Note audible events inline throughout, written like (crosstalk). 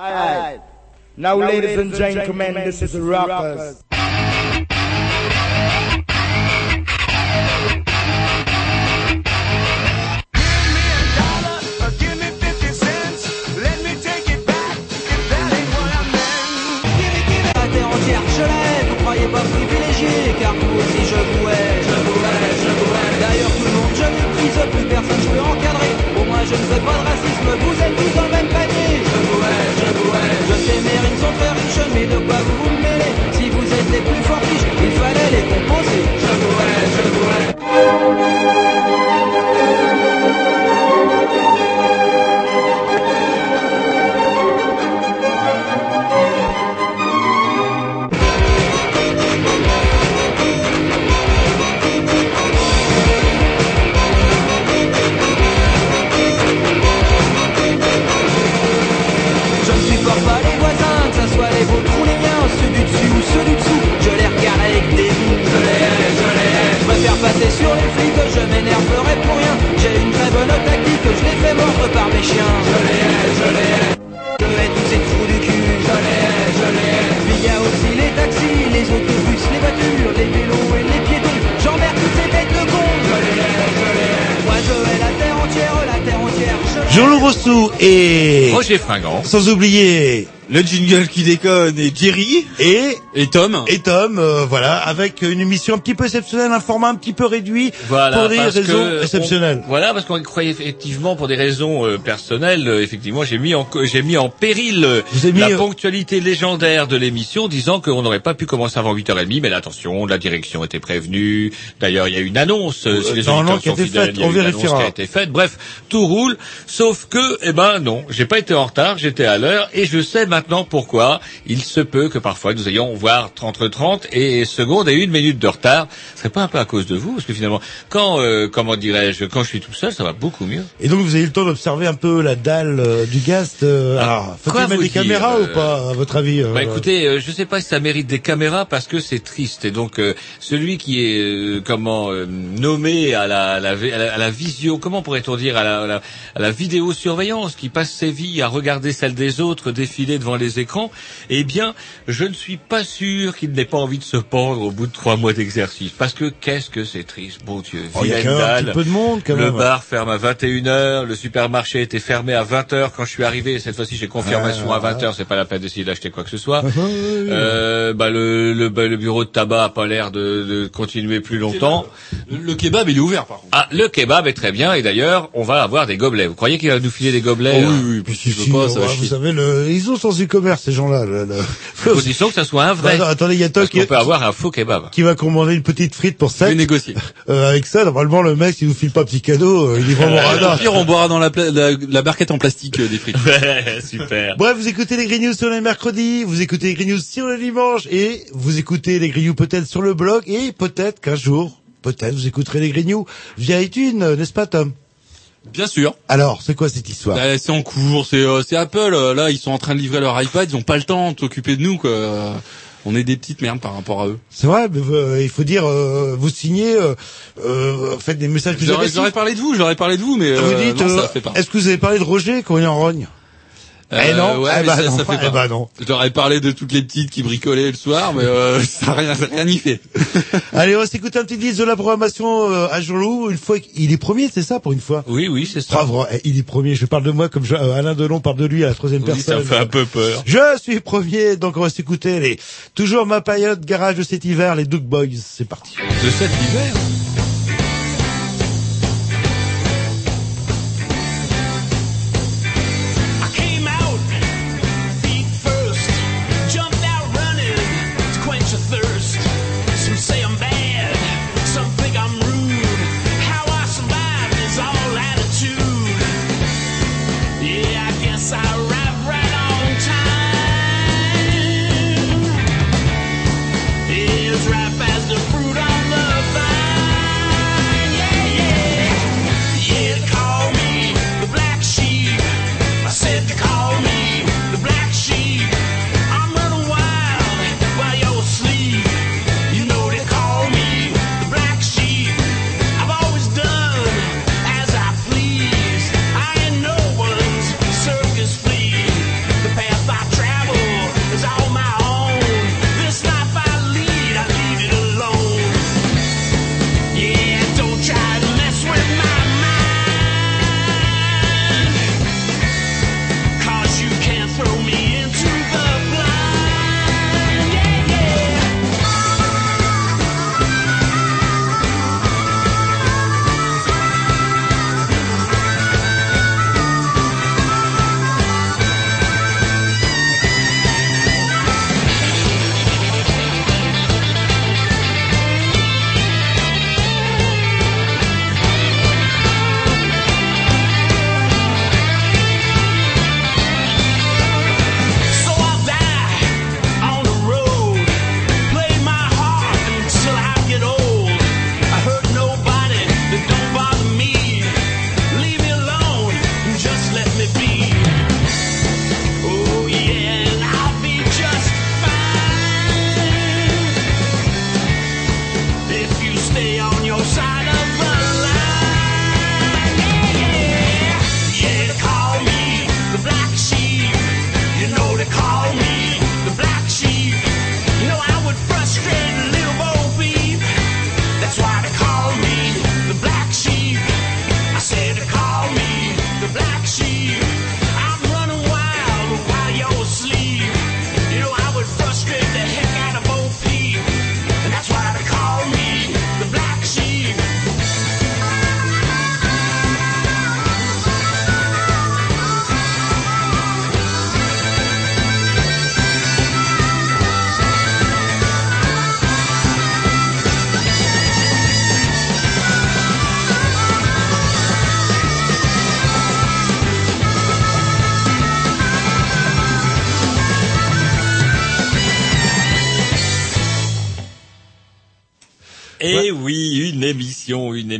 Alright. Now, ladies and gentlemen, this is Rockers. je l'ai, vous croyez pas privilégié, car vous aussi je vous hais, je vous hais, je vous hais. D'ailleurs tout le monde je méprise, plus personne je peux encadrer. Pour moi je ne fais pas de racisme, vous êtes Si vous êtes les plus forts riches, il fallait les composer. Je vous je vous. Je les fais mordre par mes chiens. Je hais, je hais. Je hais tous ces trous du cul. Je hais, je hais. Puis il y a aussi les taxis, les autobus, les voitures, les vélos et les piétons. J'emmerde toutes ces bêtes de cons. Je hais, je hais. Moi je hais la terre entière, la terre entière. Jean-Loup Rossou et Roger Fringant. sans oublier Le jingle qui déconne et Jerry et et Tom. et Tom, euh, voilà, avec une émission un petit peu exceptionnelle, un format un petit peu réduit Voilà, pour des parce raisons exceptionnelles. on- voilà, parce qu'on croyait effectivement pour des raisons euh, personnelles, euh, effectivement, j'ai mis en j'ai mis en péril euh, Vous avez mis, la euh, ponctualité légendaire de l'émission, disant qu'on n'aurait pas pu commencer avant 8h30, mais là, attention, la direction était prévenue. D'ailleurs, il y a eu une annonce, euh, si les auditeurs qui a été fidèles, faite, on vérifiera. qui a été faite. Bref, tout roule, sauf que, eh ben non, j'ai pas été en retard, j'étais à l'heure, et je sais maintenant pourquoi. Il se peut que parfois nous ayons entre 30 et secondes et une minute de retard. Ce serait pas un peu à cause de vous, parce que finalement, quand, euh, comment dirais-je, quand je suis tout seul, ça va beaucoup mieux. Et donc vous avez eu le temps d'observer un peu la dalle euh, du gaz. euh, alors, faut-il mettre des dire, caméras euh, ou pas, à votre avis euh, Bah écoutez, euh, je sais pas si ça mérite des caméras parce que c'est triste. Et donc euh, celui qui est euh, comment euh, nommé à la, à la, à la- à la visio, comment pourrait-on dire à la, à la, à la vidéosurveillance, qui passe ses vies à regarder celle des autres défiler devant les écrans, eh bien, je ne suis pas sûr qu'il n'ait pas envie de se pendre au bout de trois mois d'exercice. Parce que qu'est-ce que c'est triste, bon Dieu. Oh, il y a un petit peu de monde quand Le même. bar ferme à 21h, le supermarché était fermé à 20h quand je suis arrivé. Cette fois-ci, j'ai confirmation Ah, à 20h, c'est pas la peine d'essayer d'acheter quoi que ce soit. Ah. Euh, bah, le, le, bah, le bureau de tabac a pas l'air de, de continuer plus longtemps. Le, le kebab il est ouvert par contre. Ah, le kebab est très bien et d'ailleurs, on va avoir des gobelets. Vous croyez qu'il va nous filer des gobelets Oh oui oui, puis (laughs) Si, pas ça va vous chier. savez, le, ils ont sans e-commerce ces gens-là. le- le- Condition que ça soit un vrai. Attends, attendez, il y a Tom Parce qui, peut avoir un faux kebab. qui va commander une petite frite pour Je vais 7. négocier. (laughs) Euh, avec ça, normalement, le mec, s'il nous file pas un petit cadeau, euh, il est vraiment Au radin. pire on boira dans la, pla- la, la barquette en plastique euh, des frites. (laughs) Ouais, super. Bref, vous écoutez les Green News sur le mercredi, vous écoutez les Green News sur le dimanche, et vous écoutez les Green News peut-être sur le blog, et peut-être qu'un jour, peut-être vous écouterez les Green News via iTunes, euh, n'est-ce pas Tom? Bien sûr. Alors, c'est quoi cette histoire? Euh, c'est en cours, c'est euh, c'est Apple euh, là, ils sont en train de livrer leur iPad, ils ont pas le temps de s'occuper de nous quoi. On est des petites merdes par rapport à eux. C'est vrai, mais euh, il faut dire, euh, vous signez, euh, euh, faites des messages plus agressifs. leur ai parlé de vous, ai parlé de vous, mais Vous euh, dites, euh, est-ce que vous avez parlé de Roger quand il est en rogne? Eh Euh, non, ouais, eh bah ça, non, ça fait eh bah non. Ai parlé de toutes les petites qui bricolaient le soir, mais euh, (laughs) ça a rien, ça rien y fait. (laughs) Allez, on va s'écouter un petit disque de la programmation euh, à Jean-Loup. Une fois qu'il est premier, c'est ça pour une fois? Oui, oui, c'est ça. Bravo, eh, il est premier. Je parle de moi comme je- euh, Alain Delon parle de lui à la troisième Oui, ça personne. me fait un peu peur. Je suis premier, donc on va s'écouter les toujours ma période garage de cet hiver, les Duke Boys. C'est parti. De cet hiver?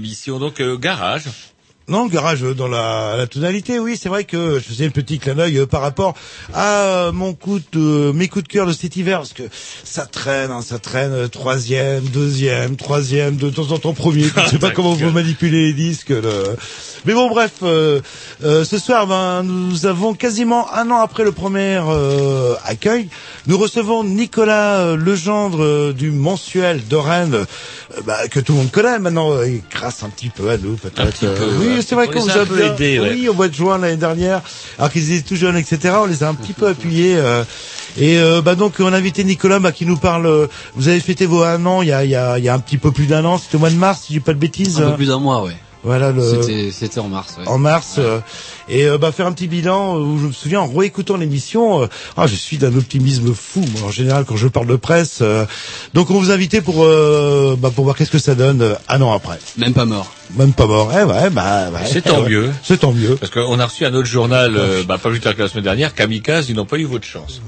Émission, une émission. Donc euh, garage. Non, le garage euh, dans la, la tonalité, oui, c'est vrai que je faisais un petit clin d'œil euh, par rapport à euh, mon coup de, mes coups de cœur de cet hiver, parce que ça traîne, hein, ça traîne, euh, troisième, deuxième, troisième, de temps en temps premier, je ne sais (laughs) pas comment vous manipulez les disques. le- Mais bon, bref, euh, euh, ce soir, ben, nous avons quasiment un an après le premier euh, accueil, nous recevons Nicolas euh, Legendre euh, du mensuel de Rennes, euh, bah, que tout le monde connaît maintenant, euh, et grâce un petit peu à nous peut-être. Un petit peu, Euh, oui, c'est vrai On qu'on les a un peu aidés, ouais. oui, au mois de juin l'année dernière, alors qu'ils étaient tout jeunes, etc. On les a un petit peu appuyés. euh, et euh, bah donc on a invité Nicolas bah, qui nous parle. euh, vous avez fêté vos un an il y a, il y a, il y a un petit peu plus d'un an. C'était au mois de mars, si j'ai pas de bêtises. Un peu plus d'un mois, ouais. Voilà le C'était, c'était en mars, ouais. en mars euh, et euh, bah faire un petit bilan euh, où je me souviens en réécoutant l'émission euh, ah je suis d'un optimisme fou moi en général quand je parle de presse euh, donc on vous a invité pour euh, bah, pour voir qu'est-ce que ça donne euh, un an après Même pas mort. même pas mort eh ouais bah ouais, C'est tant ouais. mieux. c'est tant mieux Parce qu'on a reçu un autre journal, euh, bah, pas plus tard que la semaine dernière, Kamikaze, ils n'ont pas eu votre chance.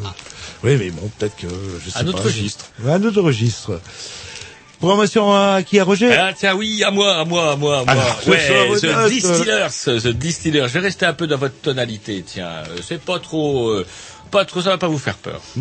oui mais bon peut-être que je sais Un pas. autre registre. Ouais, un autre registre programmation à qui à Roger Ah tiens oui, à moi, à moi, à moi, à moi. Alors, ouais, The note, Distillers, The Distillers. Je vais rester un peu dans votre tonalité, tiens. Euh, C'est pas trop, euh, pas trop, ça va pas vous faire peur. Oh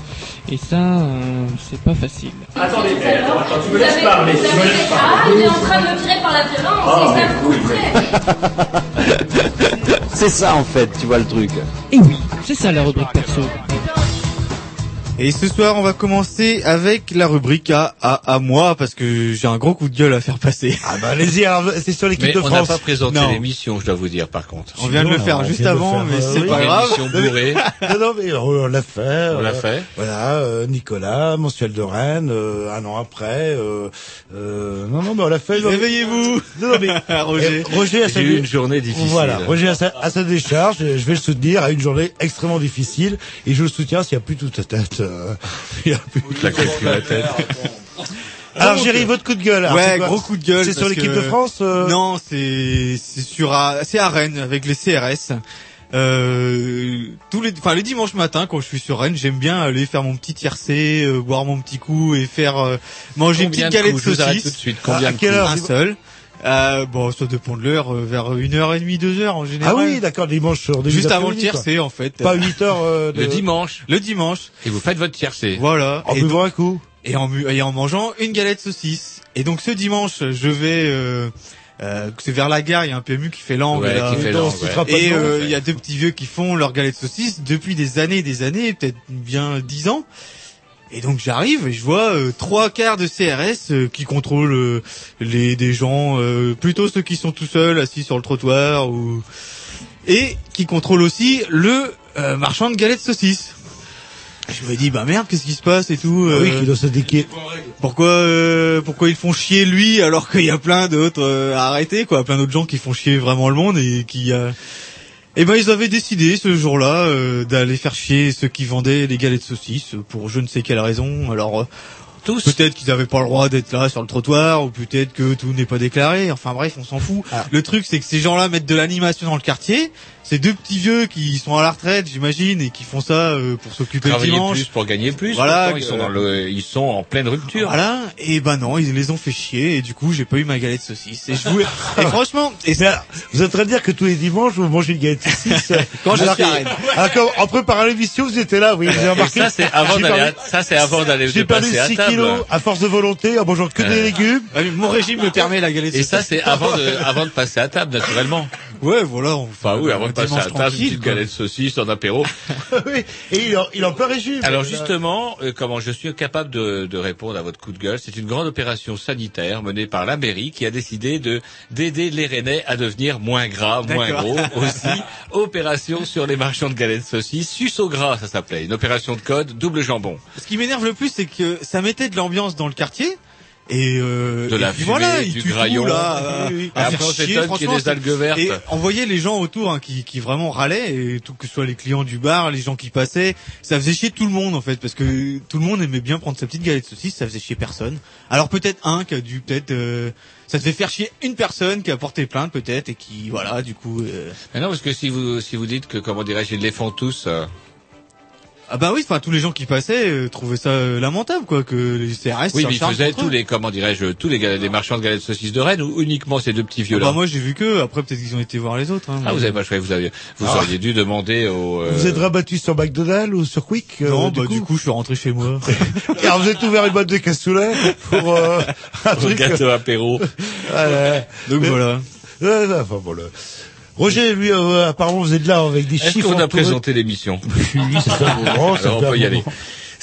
Et ça, euh, c'est pas facile. Attendez, mais attends, attends, tu me laisses parler, tu me laisses Ah, parler. il est en train de me tirer par la violence, Ah, et ça mais plaît. C'est ça en fait, tu vois le truc. Et oui, c'est ça la rubrique perso. Et ce soir, on va commencer avec la rubrique à, à, à moi, parce que j'ai un gros coup de gueule à faire passer. Ah bah allez-y, c'est sur l'équipe de on n'a France. pas présenté l'émission, je dois vous dire, par contre. On vient de le faire juste avant, faire, mais euh, c'est oui. pas Une grave. émission bourrée. (laughs) non, non, mais on l'a fait. On l'a euh, fait. Voilà, euh, Nicolas, mensuel de Rennes, euh, un an après. Euh, euh, non, non, mais on l'a fait. Réveillez-vous Non, non, mais (laughs) Roger. Roger a sa J'ai eu une journée difficile. Voilà, Roger a sa, à sa décharge, je vais le soutenir à une journée extrêmement difficile et je le soutiens s'il n'y a plus toute sa tête. Euh, (laughs) il y a plus La sur la tête. Alors, Géry, votre coup de gueule. alors, ouais, c'est quoi gros coup de gueule. C'est sur l'équipe que- de France euh, Non, c'est c'est sur à- c'est à Rennes avec les CRS. Euh, tous les, enfin les dimanches matins quand je suis sur Rennes, j'aime bien aller faire mon petit tiercé, euh, boire mon petit coup et faire euh, manger Combien une de petite galette coups? De Je vous arrête tout de saucisse. suite. Combien À de quelle coups? heure? Un seul. Euh, bon, ça dépend de l'heure, euh, vers une heure et demie, deux heures en général. Ah oui, d'accord, dimanche sur début Juste avant le tiercé en fait. Pas 8 heures euh, de... Le dimanche. Le dimanche. Et vous faites votre tiercé. Voilà. En Et buvant un coup. et en, et en mangeant une galette saucisse. Et donc ce dimanche, je vais, euh, euh, c'est vers la gare, il y a un PMU qui fait l'angle. Ouais, là. qui fait l'angle, ouais. Et euh, il y a deux petits vieux qui font leur galette saucisse depuis des années et des années, peut-être bien dix ans. Et donc j'arrive et je vois euh, trois quarts de CRS euh, qui contrôlent euh, les des gens, euh, plutôt ceux qui sont tout seuls assis sur le trottoir ou et qui contrôlent aussi le euh, marchand de galettes saucisses. Je me dis bah merde qu'est-ce qui se passe et tout. Ah oui, euh, qui doit se déquer. pourquoi euh, pourquoi ils font chier lui alors qu'il y a plein d'autres euh, arrêter quoi, plein d'autres gens qui font chier vraiment le monde et qui euh... Eh ben ils avaient décidé ce jour-là euh, d'aller faire chier ceux qui vendaient les galettes saucisses pour je ne sais quelle raison. Alors euh, Tous. peut-être qu'ils n'avaient pas le droit d'être là sur le trottoir ou peut-être que tout n'est pas déclaré. Enfin bref, on s'en fout. Ah. Le truc c'est que ces gens-là mettent de l'animation dans le quartier. Ces deux petits vieux qui sont à la retraite, j'imagine, et qui font ça euh, pour s'occuper le dimanche. plus pour gagner plus. Voilà, Pourtant, ils sont dans le, ils sont en pleine rupture. Voilà, et ben non, ils les ont fait chier, et du coup, j'ai pas eu ma galette saucisse. Et je voulais, et (laughs) franchement, et alors, vous êtes en train de dire que tous les dimanches, vous mangez une galette de saucisse (laughs) Quand je suis alors que, en préparant l'émission, vous étiez là, oui, vous avez Et remarqué. ça, c'est avant d'aller, ça, c'est avant d'aller de J'ai perdu passer à 6 table. kilos à force de volonté en mangeant que des Euh. légumes. Ah, mon régime me permet la galette Et saucisse. ça, c'est avant de, avant de passer à table, naturellement. Ouais, voilà. On Enfin, oui, avant de passer à table, une petite galette de saucisse en apéro. (laughs) oui. Et il en, il en peut régime. Alors justement, euh, comment je suis capable de, de répondre à votre coup de gueule, c'est une grande opération sanitaire menée par la mairie qui a décidé de d'aider les Rennais à devenir moins gras, moins gros (laughs) aussi. Opération sur les marchands de galettes saucisses, sus au gras, ça s'appelait. Une opération de code, double jambon. Ce qui m'énerve le plus, c'est que ça mettait de l'ambiance dans le quartier. Et, euh, De et la puis fumée, voilà, du graillon. là, Oui, oui. à, faire chier, s'étonne qu'il y ait franchement, des algues vertes. Et on voyait les gens autour hein, qui, qui vraiment râlaient, et tout que ce soit les clients du bar, les gens qui passaient, ça faisait chier tout le monde en fait, parce que tout le monde aimait bien prendre sa petite galette de saucisse, ça faisait chier personne. Alors peut-être un qui a dû peut-être, euh, ça devait faire chier une personne qui a porté plainte peut-être et qui voilà du coup. euh, Mais non, parce que si vous si vous dites que comment dirais-je, ils les font tous. Ah bah oui, enfin tous les gens qui passaient euh, trouvaient ça euh, lamentable quoi, que les CRS. oui, mais ils faisaient tous eux. les comment dirais-je, tous les, les marchands de galettes de saucisses de Rennes ou uniquement ces deux petits vieux Ah bah moi j'ai vu que après peut-être qu'ils ont été voir les autres. Hein, Ah, mais- vous avez pas choisi, vous aviez, vous Ah. auriez dû demander au. euh, Vous êtes rabattu sur McDonald's ou sur Quick euh, Non, du, bah coup du coup je suis rentré chez moi. (laughs) Alors vous êtes ouvert une boîte de cassoulet pour euh, (laughs) un truc. gâteau apéro. Voilà. Donc Mais- voilà. Ouais, ouais, enfin, bon, le- Roger, lui, euh, apparemment, vous êtes là avec des Est-ce chiffres. qu'on a entourés. présenté l'émission? (laughs) Oui, c'est ça. Bon, (laughs) Alors, on peut y aller.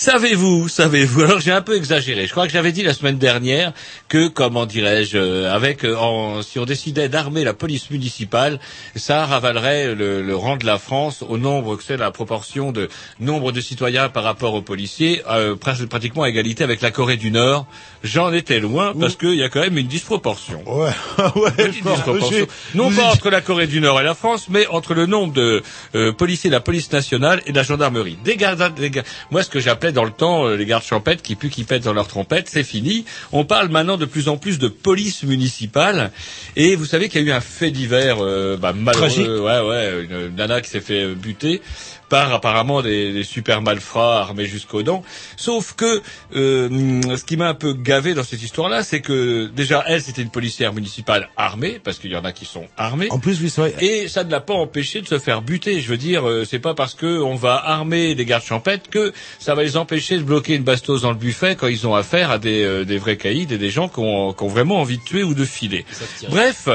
Savez-vous, savez-vous Alors j'ai un peu exagéré. Je crois que j'avais dit la semaine dernière que, comment dirais-je, euh, avec euh, en- si on décidait d'armer la police municipale, ça ravalerait le, le rang de la France au nombre que c'est la proportion de nombre de citoyens par rapport aux policiers, euh, pratiquement à égalité avec la Corée du Nord. J'en étais loin parce qu'il y a quand même une disproportion. Ouais, (laughs) ouais, fort, disproportion. Non pas entre la Corée du Nord et la France, mais entre le nombre de euh, policiers de la police nationale et de la gendarmerie. Des gardes, des ga- moi ce que dans le temps euh, les gardes champêtres qui puent qui pètent dans leur trompette, c'est fini. On parle maintenant de plus en plus de police municipale. Et vous savez qu'il y a eu un fait divers euh, bah, malheureux, Tragique. ouais ouais, une nana qui s'est fait buter par apparemment des, des super malfrats armés jusqu'aux dents. Sauf que euh, ce qui m'a un peu gavé dans cette histoire-là, c'est que déjà elle c'était une policière municipale armée, parce qu'il y en a qui sont armés. En plus, oui, c'est vrai. Et ça ne l'a pas empêché de se faire buter. Je veux dire, euh, c'est pas parce que on va armer les gardes champêtres que ça va les empêcher de bloquer une bastos dans le buffet quand ils ont affaire à des, euh, des vrais caïds et des gens qui ont, qui ont vraiment envie de tuer ou de filer. Bref,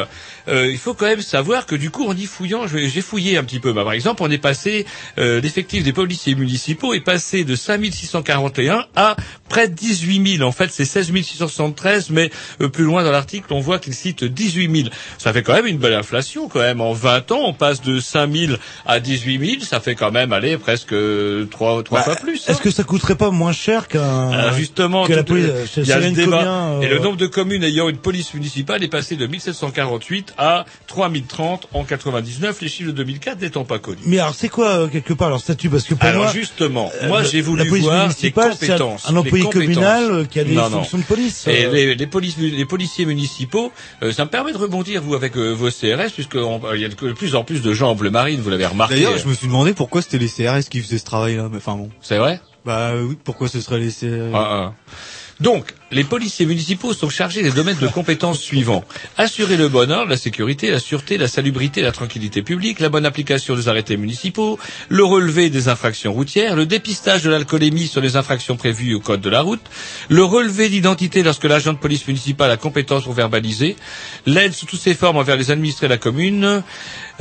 euh, il faut quand même savoir que du coup, en y fouillant, j'ai fouillé un petit peu. Bah, par exemple, on est passé, euh, l'effectif des policiers municipaux est passé de 5641 à près de 18 000. En fait, c'est 16 673, mais euh, plus loin dans l'article, on voit qu'il cite 18 000. Ça fait quand même une belle inflation, quand même. En 20 ans, on passe de 5 000 à 18 000. Ça fait quand même, aller presque euh, trois, trois Bah, fois plus. Est-ce hein. que ça coûterait pas moins cher qu'un Alors justement, que la tout- police. euh, y a le débat. Comien, Et euh, le nombre de communes ayant une police municipale est passé de 1748 à 3030 en 99, les chiffres de 2004 n'étant pas connus. Mais alors c'est quoi euh, quelque part leur statut? Parce que pour Alors moi, justement, euh, moi j'ai voulu la police voir les c'est un- compétences. un employé les compétences. communal, euh, qui a des Non, non. fonctions de police. Et les, les, policiers municipaux, euh, ça me permet de rebondir vous avec euh, vos CRS, puisque il y a de plus en plus de gens en bleu marine, vous l'avez remarqué. D'ailleurs, je me suis demandé pourquoi c'était les CRS qui faisaient ce travail-là. Mais enfin bon. C'est vrai? Bah oui, pourquoi ce serait les CRS Ah, ah. Donc, les policiers municipaux sont chargés des domaines de compétences suivants. Assurer le bon ordre, la sécurité, la sûreté, la salubrité, la tranquillité publique, la bonne application des arrêtés municipaux, le relevé des infractions routières, le dépistage de l'alcoolémie sur les infractions prévues au code de la route, le relevé d'identité lorsque l'agent de police municipale a compétence pour verbaliser, l'aide sous toutes ses formes envers les administrés de la commune,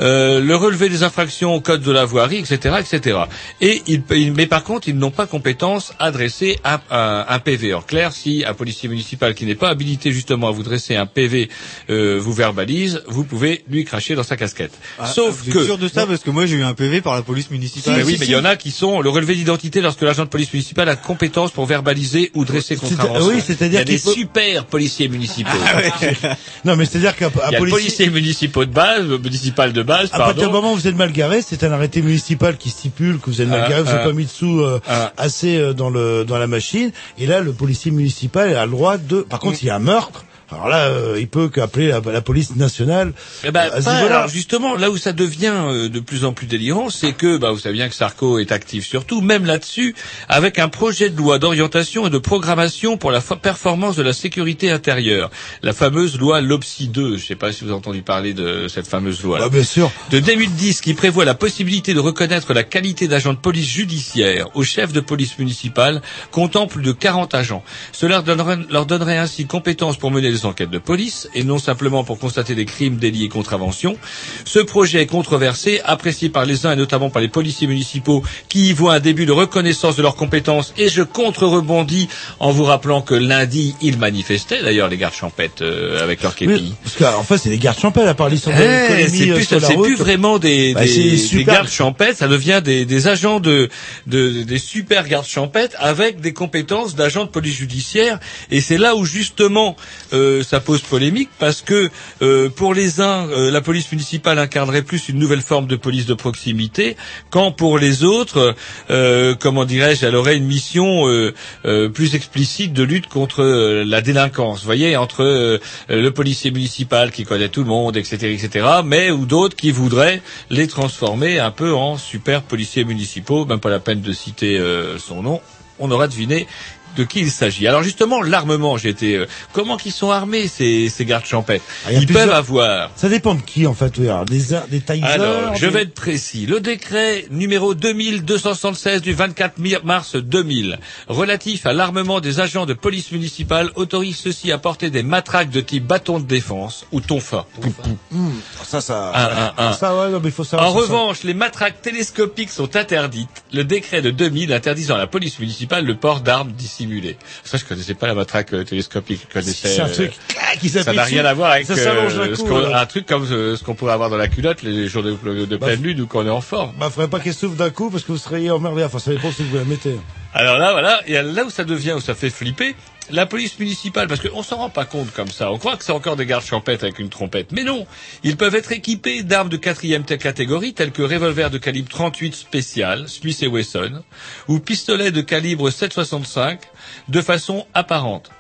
euh, le relevé des infractions au code de la voirie, etc., etc. Et ils, ils- mais par contre, ils n'ont pas compétence à dresser un, un- un PV. En clair, si un policier municipal qui n'est pas habilité justement à vous dresser un PV euh, vous verbalise, vous pouvez lui cracher dans sa casquette. Ah, Sauf que sûr de ça parce que moi j'ai eu un PV par la police municipale. mais oui, mais il y en a qui sont le relevé d'identité lorsque l'agent de police municipale a compétence pour verbaliser ou dresser contravention. oui, c'est-à-dire il y a des super policiers municipaux. (laughs) Non, mais c'est-à-dire qu'un Il policier, policier municipal de base, municipal de base, à partir du moment où vous êtes mal garé, c'est un arrêté municipal qui stipule que vous êtes mal Ah, garé, vous n'avez ah. pas mis de sous euh, Ah. assez euh, dans le dans la machine. Et là, le policier municipal a le droit de. Par contre, s'il y a un meurtre, alors là, euh, il peut qu'appeler la, la police nationale. Eh ben, à ce pas- niveau-là. alors justement, là où ça devient euh, de plus en plus délirant, c'est que, bah, vous savez bien que Sarko est actif surtout, même là-dessus, avec un projet de loi d'orientation et de programmation pour la fo- performance de la sécurité intérieure, la fameuse loi LOPSI 2. Je ne sais pas si vous avez entendu parler de cette fameuse loi. Ah, bien sûr. de 2010 qui prévoit la possibilité de reconnaître la qualité d'agent de police judiciaire au chef de police municipale comptant plus de 40 agents. Cela leur donnerait, leur donnerait ainsi compétence pour mener des enquêtes de police et non simplement pour constater des crimes, délits et contraventions. Ce projet est controversé, apprécié par les uns et notamment par les policiers municipaux qui y voient un début de reconnaissance de leurs compétences et je contre-rebondis en vous rappelant que lundi, ils manifestaient d'ailleurs les gardes champêtres euh, avec leur képi. Oui, parce qu'en fait, c'est les gardes champêtres à part l'histoire de Eh, c'est euh, plus, c'est route. plus vraiment des, Bah, des, gardes champêtres, ça devient des, des agents de, de des super gardes champêtres avec des compétences d'agents de police judiciaire. Et c'est là où justement euh, ça pose polémique parce que euh, pour les uns, euh, la police municipale incarnerait plus une nouvelle forme de police de proximité, quand pour les autres, euh, comment dirais-je, elle aurait une mission euh, euh, plus explicite de lutte contre euh, la délinquance. Vous voyez, entre euh, le policier municipal qui connaît tout le monde, etc., etc., mais ou d'autres qui voudraient les transformer un peu en super policiers municipaux. Même pas la peine de citer euh, son nom. On aura deviné de qui il s'agit. Alors justement, l'armement, j'ai été. euh, comment qu'ils sont armés ces, ces gardes champêtres? Ah, Ils plusieurs- peuvent avoir Ça dépend de qui, en fait. oui. Alors, des, des tasers. alors, je des- vais être précis. Le décret numéro 2276 du 24 mi- mars 2000 relatif à l'armement des agents de police municipale autorise ceux-ci à porter des matraques de type bâton de défense ou tonfa. Hum, ça, ça. Un, un, un. Ça, ouais, non, mais il faut savoir. En ça, ça. revanche, les matraques télescopiques sont interdites. Le décret de 2000 interdisant à la police municipale le port d'armes dissimulées. Ça, je connaissais pas la matraque euh, télescopique. Je connaissais. C'est un euh, truc qui ça n'a rien à voir avec Ça euh, ce coup, un truc comme ce qu'on pourrait avoir dans la culotte les jours de, de Bah, pleine lune ou qu'on est en forme. Bah, faudrait pas qu'elle souffle d'un coup parce que vous seriez emmerdé. Enfin, ça dépend si vous la mettez. Alors là, voilà, et là où ça devient, où ça fait flipper, la police municipale, parce qu'on s'en rend pas compte comme ça. On croit que c'est encore des gardes champêtres avec une trompette. Mais non, ils peuvent être équipés d'armes de quatrième catégorie, telles que revolver de calibre 38 spécial, Smith et Wesson, ou pistolet de calibre 7,65, de façon apparente.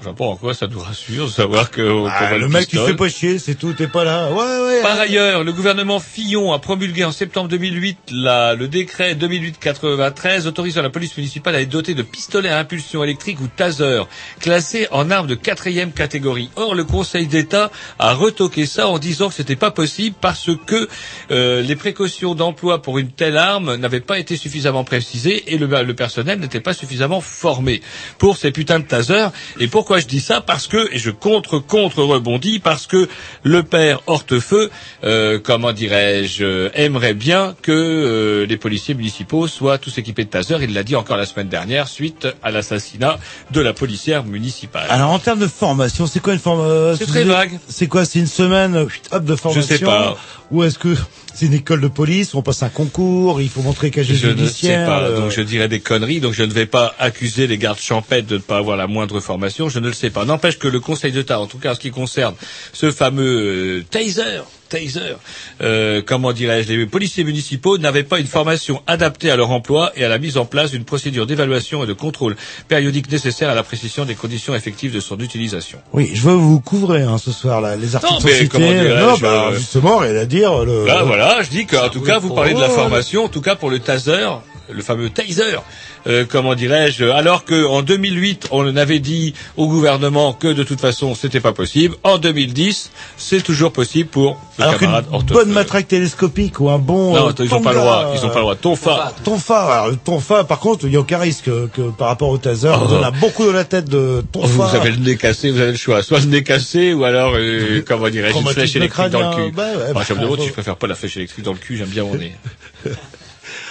Je sais pas en quoi ça nous rassure de savoir que qu'on Ah, le mec, tu pistolet. fais pas chier, c'est tout, t'es pas là. Ouais, ouais. Par ailleurs, le gouvernement Fillon a promulgué en septembre 2008 la- le décret 2008-93 autorisant la police municipale à être dotée de pistolets à impulsion électrique ou taser, classés en armes de quatrième catégorie. Or, le Conseil d'État a retoqué ça en disant que c'était pas possible parce que euh, les précautions d'emploi pour une telle arme n'avaient pas été suffisamment précisées et le, le personnel n'était pas suffisamment formé pour ces putains de tasers. Et pourquoi je dis ça Parce que, et je contre contre rebondis, parce que le père Hortefeux, euh, comment dirais-je, euh, aimerait bien que euh, les policiers municipaux soient tous équipés de tasers. Il l'a dit encore la semaine dernière suite à l'assassinat de la policière municipale. Alors, en termes de formation, c'est quoi une formation C'est très vague. C'est quoi C'est une semaine, euh, hop, de formation sais pas. Ou est-ce que c'est une école de police, on passe un concours, il faut montrer casier Je ne sais judiciaire. pas, euh, donc je dirais des conneries, donc je ne vais pas accuser les gardes champêtres de ne pas avoir la moindre formation, je ne le sais pas. N'empêche que le Conseil d'État, en tout cas en ce qui concerne ce fameux euh, taser, taser, euh, comment dirais-je, les policiers municipaux n'avaient pas une formation adaptée à leur emploi et à la mise en place d'une procédure d'évaluation et de contrôle périodique nécessaire à la précision des conditions effectives de son utilisation. Oui, je veux vous couvrir hein, ce soir là. Les articles Non, mais cités. non, bah, euh, justement, rien à dire. Le... Là, voilà, je dis qu'en tout cas, vous parlez de la formation, en tout cas pour le taser, le fameux taser, euh, comment dirais-je, alors que en 2008, on avait dit au gouvernement que de toute façon, c'était pas possible. En 2010, c'est toujours possible pour le Alors camarade orthophone. bonne matraque télescopique ou un bon. Non, euh, ils ont pas le droit, ils ont pas le droit. euh, Tonfa. Tonfa, alors, tonfa, par contre, il n'y a aucun risque que, que par rapport au taser. Oh. On a beaucoup dans la tête de tonfa. Vous avez le nez cassé, vous avez le choix. Soit le nez cassé, ou alors, euh, comment dirais-je, une flèche électrique dans le cul. bah ouais, Enfin, de bah, route, faut- je préfère pas la flèche électrique dans le cul, j'aime bien mon nez. (laughs)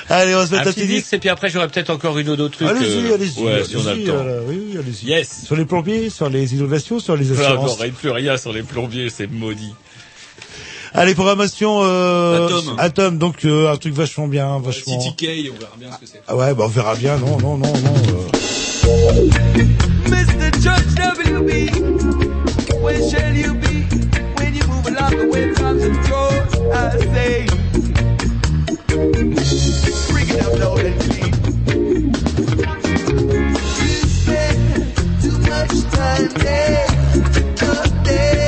Allez, on se met Un un petit disque, et puis après, j'aurai peut-être encore une ou deux trucs. Allez-y, euh, allez-y. Ouais, si on a le allez-y, temps. euh, oui, oui, allez-y. Yes. Sur les plombiers, sur les inondations, sur les non, assurances. rien, plus rien sur les plombiers, c'est maudit. Allez, programmation euh, Atom. Atom, donc euh, un truc vachement bien, vachement. TTK, on verra bien ce que c'est. Ah ouais, bah on verra bien. Non, non, non, non. euh. Mr. George W.B. Where shall you be? When you move along the way times and go? I say, time, day, day.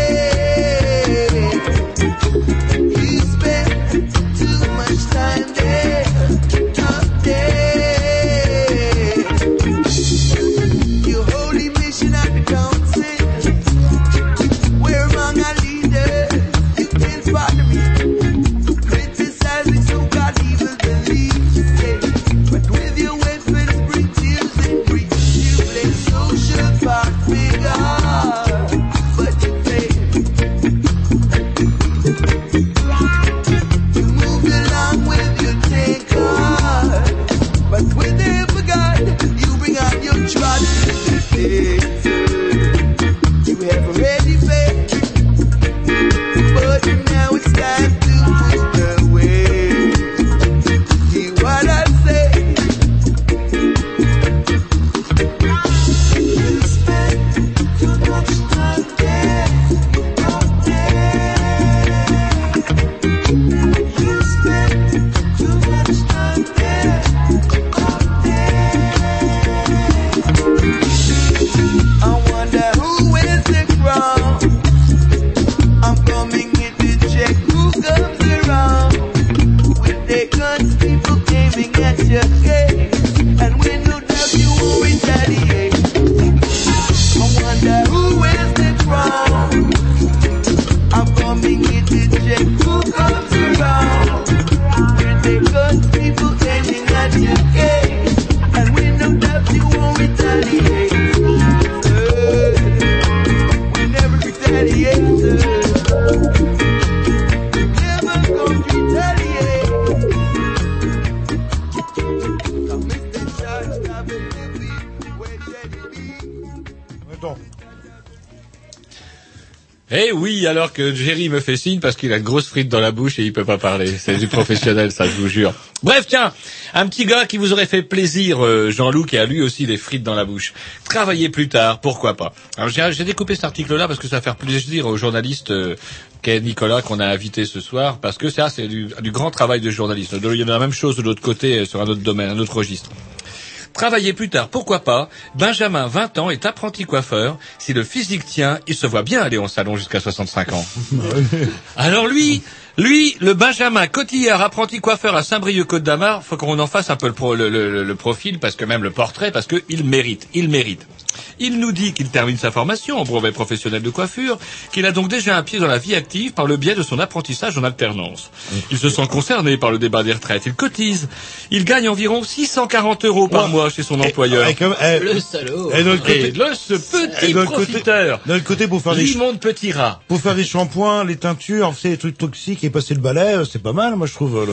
Que Jerry me fait signe parce qu'il a de grosses frites dans la bouche et il peut pas parler. C'est du professionnel, ça, je vous jure. Bref, tiens, un petit gars qui vous aurait fait plaisir, euh, Jean-Loup, qui a lui aussi des frites dans la bouche. Travailler plus tard, pourquoi pas j'ai découpé cet article-là parce que ça va faire plaisir au journaliste euh, qu'est Nicolas qu'on a invité ce soir, parce que ça, c'est du, du grand travail de journaliste. Il y a la même chose de l'autre côté, euh, sur un autre domaine, un autre registre. Travailler plus tard, pourquoi pas Benjamin, 20 ans, est apprenti coiffeur. Si le physique tient, il se voit bien aller en salon jusqu'à 65 ans. (laughs) Alors lui, lui, le Benjamin Cotillard, apprenti coiffeur à Saint-Brieuc-Côte d'Amar, faut qu'on en fasse un peu le, pro- le, le- le profil, parce que même le portrait, parce qu'il mérite, il mérite. Il nous dit qu'il termine sa formation en brevet professionnel de coiffure, qu'il a donc déjà un pied dans la vie active par le biais de son apprentissage en alternance. Il se sent concerné par le débat des retraites. Il cotise. Il gagne environ 640 euros par mois chez son employeur. Et comme- eh, Le salaud. Et de l'autre côté- Et là, ce et petit côté- profiteur. De l'autre côté, pour faire des L'immonde petit rat. pour faire des shampoings, les teintures, c'est les trucs toxiques et passer le balai, euh, c'est pas mal, moi je trouve. euh,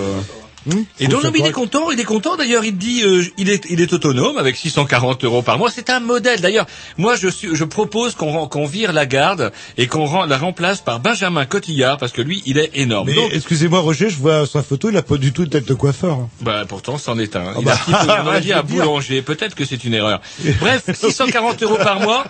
le- Et donc, il est content, il est content. D'ailleurs, il dit, euh, il est, il est autonome avec 640 euros par mois. C'est un modèle. D'ailleurs, moi, je suis, je propose qu'on qu'on vire la garde et qu'on la remplace par Benjamin Cotillard parce que lui, il est énorme. Mais excusez-moi Roger, je vois sa photo, il a pas du tout une tête de coiffeur. hein. bah, pourtant, c'en est un. Ah Il bah, a un petit peu, on aurait dit je un veux dire. boulanger. Peut-être que c'est une erreur. Bref, (laughs) 640 euros par mois.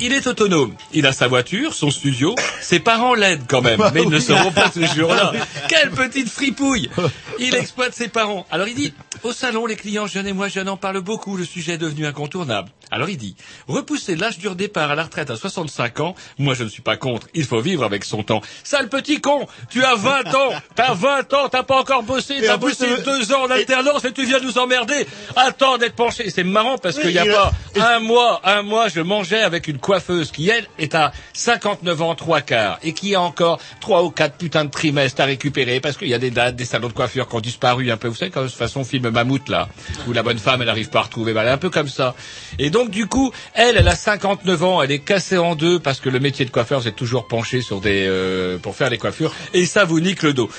Il est autonome. Il a sa voiture, son studio. Ses parents l'aident quand même, (laughs) mais ils ne seront pas toujours là. (laughs) Quelle petite fripouille Il exploite ses parents. Alors il dit, au salon, les clients jeunes et moi jeunes en parlent beaucoup. Le sujet est devenu incontournable. Alors il dit, repousser l'âge du départ à la retraite à 65 ans, moi je ne suis pas contre. Il faut vivre avec son temps. Sale petit con, tu as 20 ans, t'as 20 ans, t'as pas encore bossé, t'as plus, bossé euh, deux ans en alternance et tu viens nous emmerder. Attends d'être penché. C'est marrant parce qu'il n'y a pas a- un mois, un mois, je mangeais avec une coiffeuse qui, elle, est à 59 ans, trois quarts, et qui a encore trois ou quatre putains de trimestres à récupérer, parce qu'il y a des dates, des salons de coiffure qui ont disparu un peu. Vous savez, comme ce façon film Mammouth, là, où la bonne femme, elle n'arrive pas à retrouver. Ben, elle est un peu comme ça. Et donc, du coup, elle, elle a 59 ans, elle est cassée en deux, parce que le métier de coiffeur, c'est toujours penché sur des, euh, pour faire les coiffures, et ça vous nique le dos.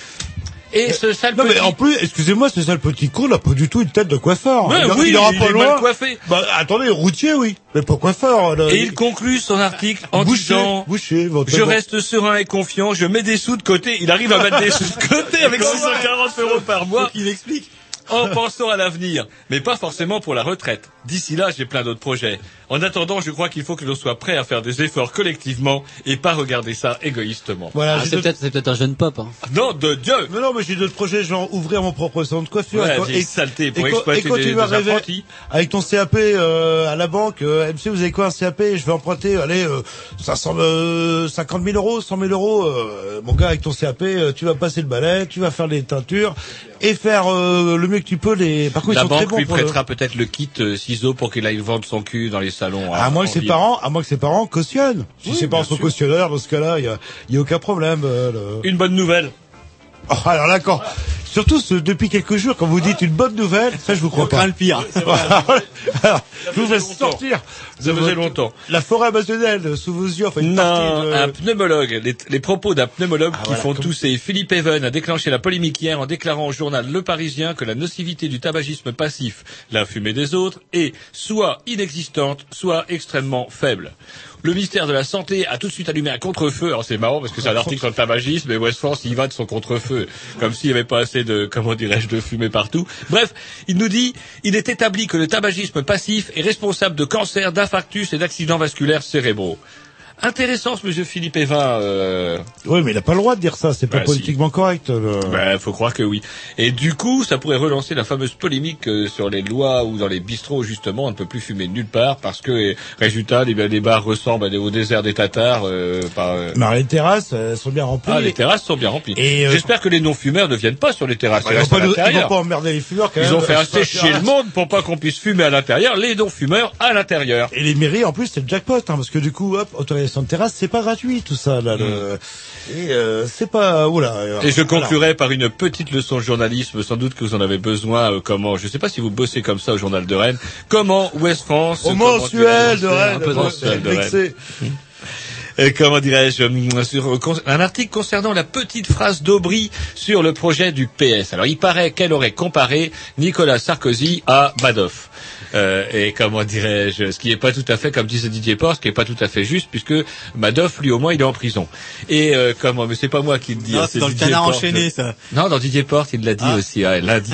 Et ce sale Non mais petit- en plus, excusez-moi, ce sale petit con n'a pas du tout une tête de coiffeur. Ouais, il, oui, il aura il pas est loin. mal coiffé. Bah attendez, routier oui, mais pas coiffeur. là. Et il conclut son article en Boucher, disant boucher, Je reste serein et confiant, je mets des sous de côté. Il arrive à mettre des sous de côté avec 640 euros par mois. Il explique. En pensant à l'avenir, mais pas forcément pour la retraite. D'ici là, j'ai plein d'autres projets. En attendant, je crois qu'il faut que l'on soit prêt à faire des efforts collectivement et pas regarder ça égoïstement. Voilà, Ah, c'est peut-être c'est peut-être un jeune pop. Hein. Non, de Dieu Mais non, mais j'ai d'autres projets, genre ouvrir mon propre salon de coiffure. Ouais, et, saleté pour et exploiter et quand des- tu vas des rêver apprentis. avec ton CAP euh, à la banque, euh, MC, vous avez quoi un CAP Je vais emprunter, allez, euh, 500, euh, 50 000 euros, 100 000 euros. euh, mon gars, avec ton CAP, euh, tu vas passer le balai, tu vas faire les teintures et faire euh, le mieux que tu peux. Les... Par contre, ils La sont très banque bons lui pour le- prêtera peut-être le kit euh, ciseaux pour qu'il aille vendre son cul dans les salons. À hein, moins que ses ville. parents, à moins que ses parents cautionnent. Si Oui, ses parents sont sûr. cautionneurs, dans ce cas-là, il y a, il y a aucun problème. euh, le- Une bonne nouvelle. Oh, alors là, quand, surtout ce- depuis quelques jours, quand vous dites une bonne nouvelle, ça je vous crois On pas. craint le pire. (laughs) Alors, je vous longtemps. sortir. Ça faisait longtemps. La forêt amazonienne sous vos yeux, enfin une Non, partie de- un pneumologue. Les, les propos d'un pneumologue qui voilà, font comme- tousser. Philippe Even a déclenché la polémique hier en déclarant au journal Le Parisien que la nocivité du tabagisme passif, la fumée des autres, est soit inexistante, soit extrêmement faible. Le ministère de la Santé a tout de suite allumé un contre-feu. Alors c'est marrant parce que c'est un article sur le tabagisme et West France y va de son contre-feu. Comme s'il n'y avait pas assez de, comment dirais-je, de fumée partout. Bref, il nous dit, il est établi que le tabagisme passif est responsable de cancer, d'infarctus et d'accidents vasculaires cérébraux. Intéressant ce monsieur Philippe Evin. Euh... Oui, mais il a pas le droit de dire ça, c'est pas Bah, si. politiquement correct. le- Ben, faut croire que oui. Et du coup, ça pourrait relancer la fameuse polémique euh, sur les lois où dans les bistrots, justement, on ne peut plus fumer nulle part parce que, euh, résultat, les, les bars ressemblent au désert des Tatars. Euh, par, euh, Mais les terrasses, sont bien remplies. Ah, les terrasses sont bien remplies. Et, euh, J'espère que les non-fumeurs ne viennent pas sur les terrasses. Bah, ils vont pas nous- ils vont l'intérieur. pas emmerder les fumeurs quand Ils même. ont fait euh, assez chier le monde pour pas qu'on puisse fumer à l'intérieur. Les non-fumeurs à l'intérieur. Et les mairies, en plus, c'est le jackpot, hein, parce que du coup, hop, autorisation de terrasse, c'est pas gratuit, tout ça, là. Le... Et euh, c'est pas, oula. euh, Hmm. Et je voilà. conclurai par une petite leçon de journalisme, sans doute que vous en avez besoin, euh, comment, je sais pas si vous bossez comme ça au journal de Rennes, comment Ouest France... Au mensuel de Rennes, un peu mensuel de Rennes. Et comment dirais-je, sur euh, con- un article concernant la petite phrase d'Aubry sur le projet du PS. Alors il paraît qu'elle aurait comparé Nicolas Sarkozy à Madoff. Euh, et comment dirais-je, ce qui n'est pas tout à fait, comme disait Didier Porte, ce qui n'est pas tout à fait juste, puisque Madoff, lui au moins, il est en prison. Et euh, comment, mais c'est pas moi qui le dis. Non, hein, c'est dans le Didier canard Porte. enchaîné, ça. Non, dans Didier Porte, il l'a dit Ah. aussi, il l'a dit.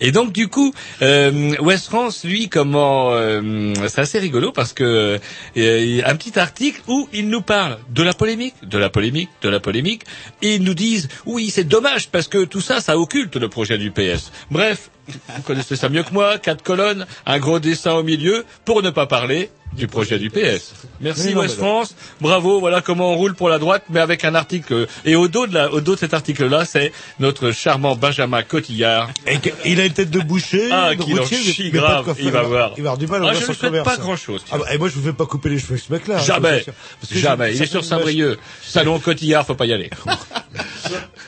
Et donc du coup, euh, West France, lui, comment, euh, c'est assez rigolo parce que euh, un petit article où il nous parle de la polémique, de la polémique, de la polémique, et ils nous disent oui, c'est dommage parce que tout ça, ça occulte le projet du PS. Bref, vous connaissez ça mieux que moi, quatre colonnes, un gros dessin au milieu, pour ne pas parler du projet du PS. Merci là- France, bravo, voilà comment on roule pour la droite, mais avec un article. Et au dos de, la, au dos de cet article-là, c'est notre charmant Benjamin Cotillard. Et il a une tête de boucher, Ah, qu'il en chie grave, il va voir. Il va avoir du mal Ah, je ne commerce. pas grand-chose. Ah bah, et moi, je vous fais pas couper les cheveux ce mec-là. hein, Jamais. Parce que jamais. Il est sur Saint-Brieuc. Salon Cotillard, faut pas y aller. (laughs)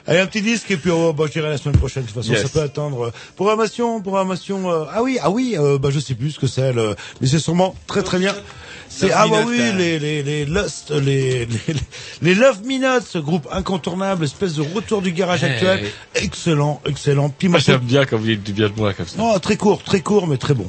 Allez, un petit disque et puis oh, bah, je dirai la semaine prochaine. De toute façon, Yes. ça peut attendre. Programmation, programmation. euh, ah oui, ah oui. euh, bah je sais plus ce que c'est, mais c'est sûrement très très bien. C'est ah bah oui, hein. les les les Lust, les les, les Love Minutes, ce groupe incontournable, espèce de retour du garage actuel. Excellent, excellent. Puis Moi, morceau- j'aime bien quand vous dites du bien de moi comme ça. Non, très court, très court, mais très bon.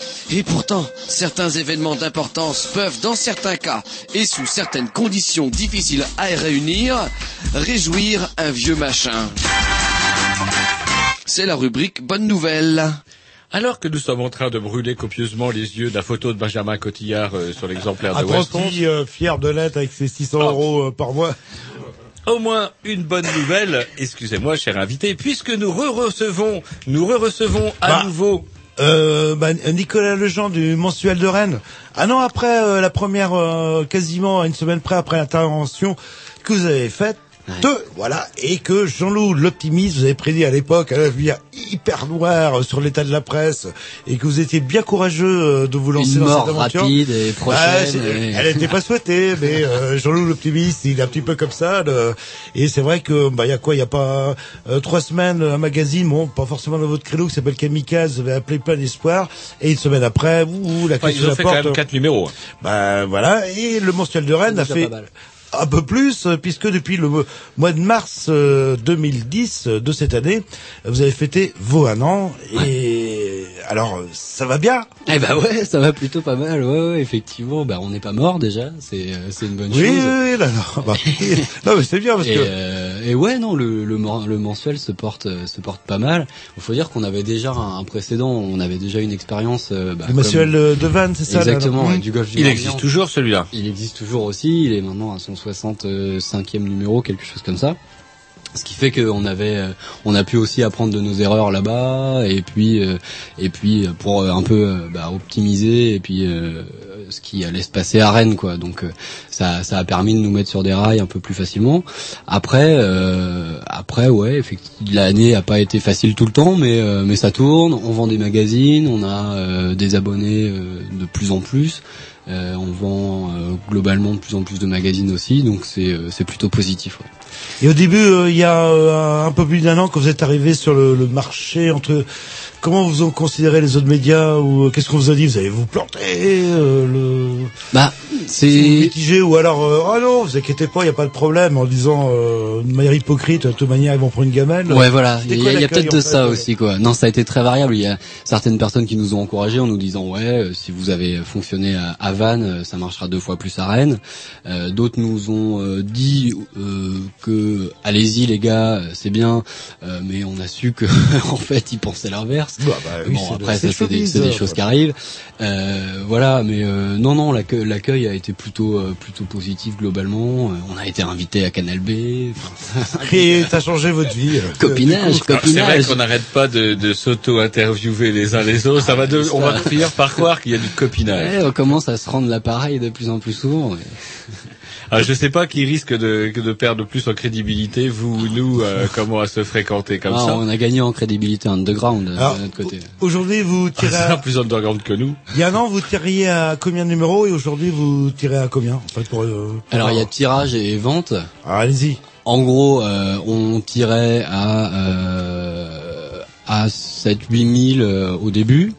et pourtant, certains événements d'importance peuvent, dans certains cas, et sous certaines conditions difficiles à réunir, réjouir un vieux machin. C'est la rubrique Bonne Nouvelle. Alors que nous sommes en train de brûler copieusement les yeux de la photo de Benjamin Cotillard euh, sur l'exemplaire de Weston, Apprenti euh, fier de l'être avec ses 600 Oh. euros euh, par mois. au moins une bonne nouvelle, excusez-moi cher invité, puisque nous re-recevons, nous re-recevons à Bah, nouveau Euh, bah, Nicolas Lejean du mensuel de Rennes. Un an après euh, la première, euh, quasiment une semaine près après l'intervention que vous avez faite, deux, voilà, et que Jean-Loup l'optimiste, vous avez prédit à l'époque un avenir hyper noir sur l'état de la presse, et que vous étiez bien courageux euh, de vous lancer Une dans cette aventure. rapide et prochaine. Ah, et- Elle n'était pas souhaitée, mais euh, Jean-Loup l'optimiste, il est un petit peu comme ça. le- et c'est vrai que bah il y a quoi Il y a pas euh, trois semaines un magazine, bon, pas forcément dans votre créneau, qui s'appelle Kamikaze, vous avez appelé plein d'espoir. Et une semaine après, ouh, la Enfin, clé ils ont la fait porte. quand même quatre numéros. hein. Bah voilà. Et le mensuel de Rennes a fait. Un peu plus, euh, puisque depuis le mois de mars euh, 2010 euh, de cette année, vous avez fêté vos un an. Et alors, euh, ça va bien Eh ben ouais, ça va plutôt pas mal. Ouais, ouais, effectivement. Bah on n'est pas mort déjà. C'est euh, c'est une bonne Oui, oui, chose. oui, là, non, (laughs) bah, non, mais c'est bien parce et, que. euh, et ouais, non, le, le, le mensuel se porte euh, se porte pas mal. Il faut dire qu'on avait déjà un, un précédent, on avait déjà une expérience. bah, Le mensuel comme- de Vannes, c'est ça là, Exactement, là du golf du Il existe toujours celui-là. Il existe toujours aussi. Il est maintenant à son 65e numéro, quelque chose comme ça. Ce qui fait qu'on avait, euh, on a pu aussi apprendre de nos erreurs là-bas, et puis, euh, et puis euh, pour un peu bah, optimiser, et puis ce qui allait se passer à Rennes, quoi. Donc ça, ça a permis de nous mettre sur des rails un peu plus facilement. Après, euh, après, ouais, effectivement, l'année a pas été facile tout le temps, mais euh, mais ça tourne. On vend des magazines, on a des abonnés de plus en plus. Euh, on vend euh, globalement de plus en plus de magazines aussi, donc c'est euh, c'est plutôt positif. Ouais. Et au début, euh, il y a euh, un peu plus d'un an, quand vous êtes arrivé sur le, le marché entre comment vous ont considéré les autres médias ou euh, qu'est-ce qu'on vous a dit Vous allez vous planter euh, le Bah, c'est mitigé ou alors euh, ah non, vous inquiétez pas, il y a pas de problème en disant euh, de manière hypocrite, de toute manière ils vont prendre une gamelle. Ouais, voilà. Il y a, peut-être de ça euh aussi, quoi. Non, ça a été très variable. Il y a certaines personnes qui nous ont encouragés en nous disant, ouais, si vous avez fonctionné à, à Vannes, ça marchera deux fois plus à Rennes. D'autres nous ont dit que, allez-y les gars, c'est bien, mais on a su que, (laughs) en fait, ils pensaient l'inverse. Bah, bah, oui, bon, c'est après, de- ça, c'est des, showbiz, c'est des euh, choses qui arrivent. Euh, voilà, mais euh, non, non, l'accueil l'accueil a été plutôt, euh, plutôt positif globalement. Euh, on a été invité à Canal B. (laughs) Et ça a changé votre vie. euh, Copinage, coup. Alors, C'est vrai copinage. qu'on n'arrête pas de, de s'auto-interviewer les uns les autres. Ça va de, on va finir par croire qu'il y a du copinage. Ouais, on commence à se rendre l'appareil de plus en plus souvent. Alors, je sais pas qui risque de, de perdre plus en crédibilité, vous ou nous, euh, (laughs) comment à se fréquenter comme Ah, ça. on a gagné en crédibilité underground euh, Alors, de notre côté. Aujourd'hui, vous tirez. C'est À... plus underground que nous. Il y a un an, vous tiriez à combien de numéros et aujourd'hui, vous tirez à combien en fait, pour, euh, pour- Alors il y a tirage et vente. Ah, allez-y. En gros, euh, on tirait à euh, à 7 8 000 euh, au début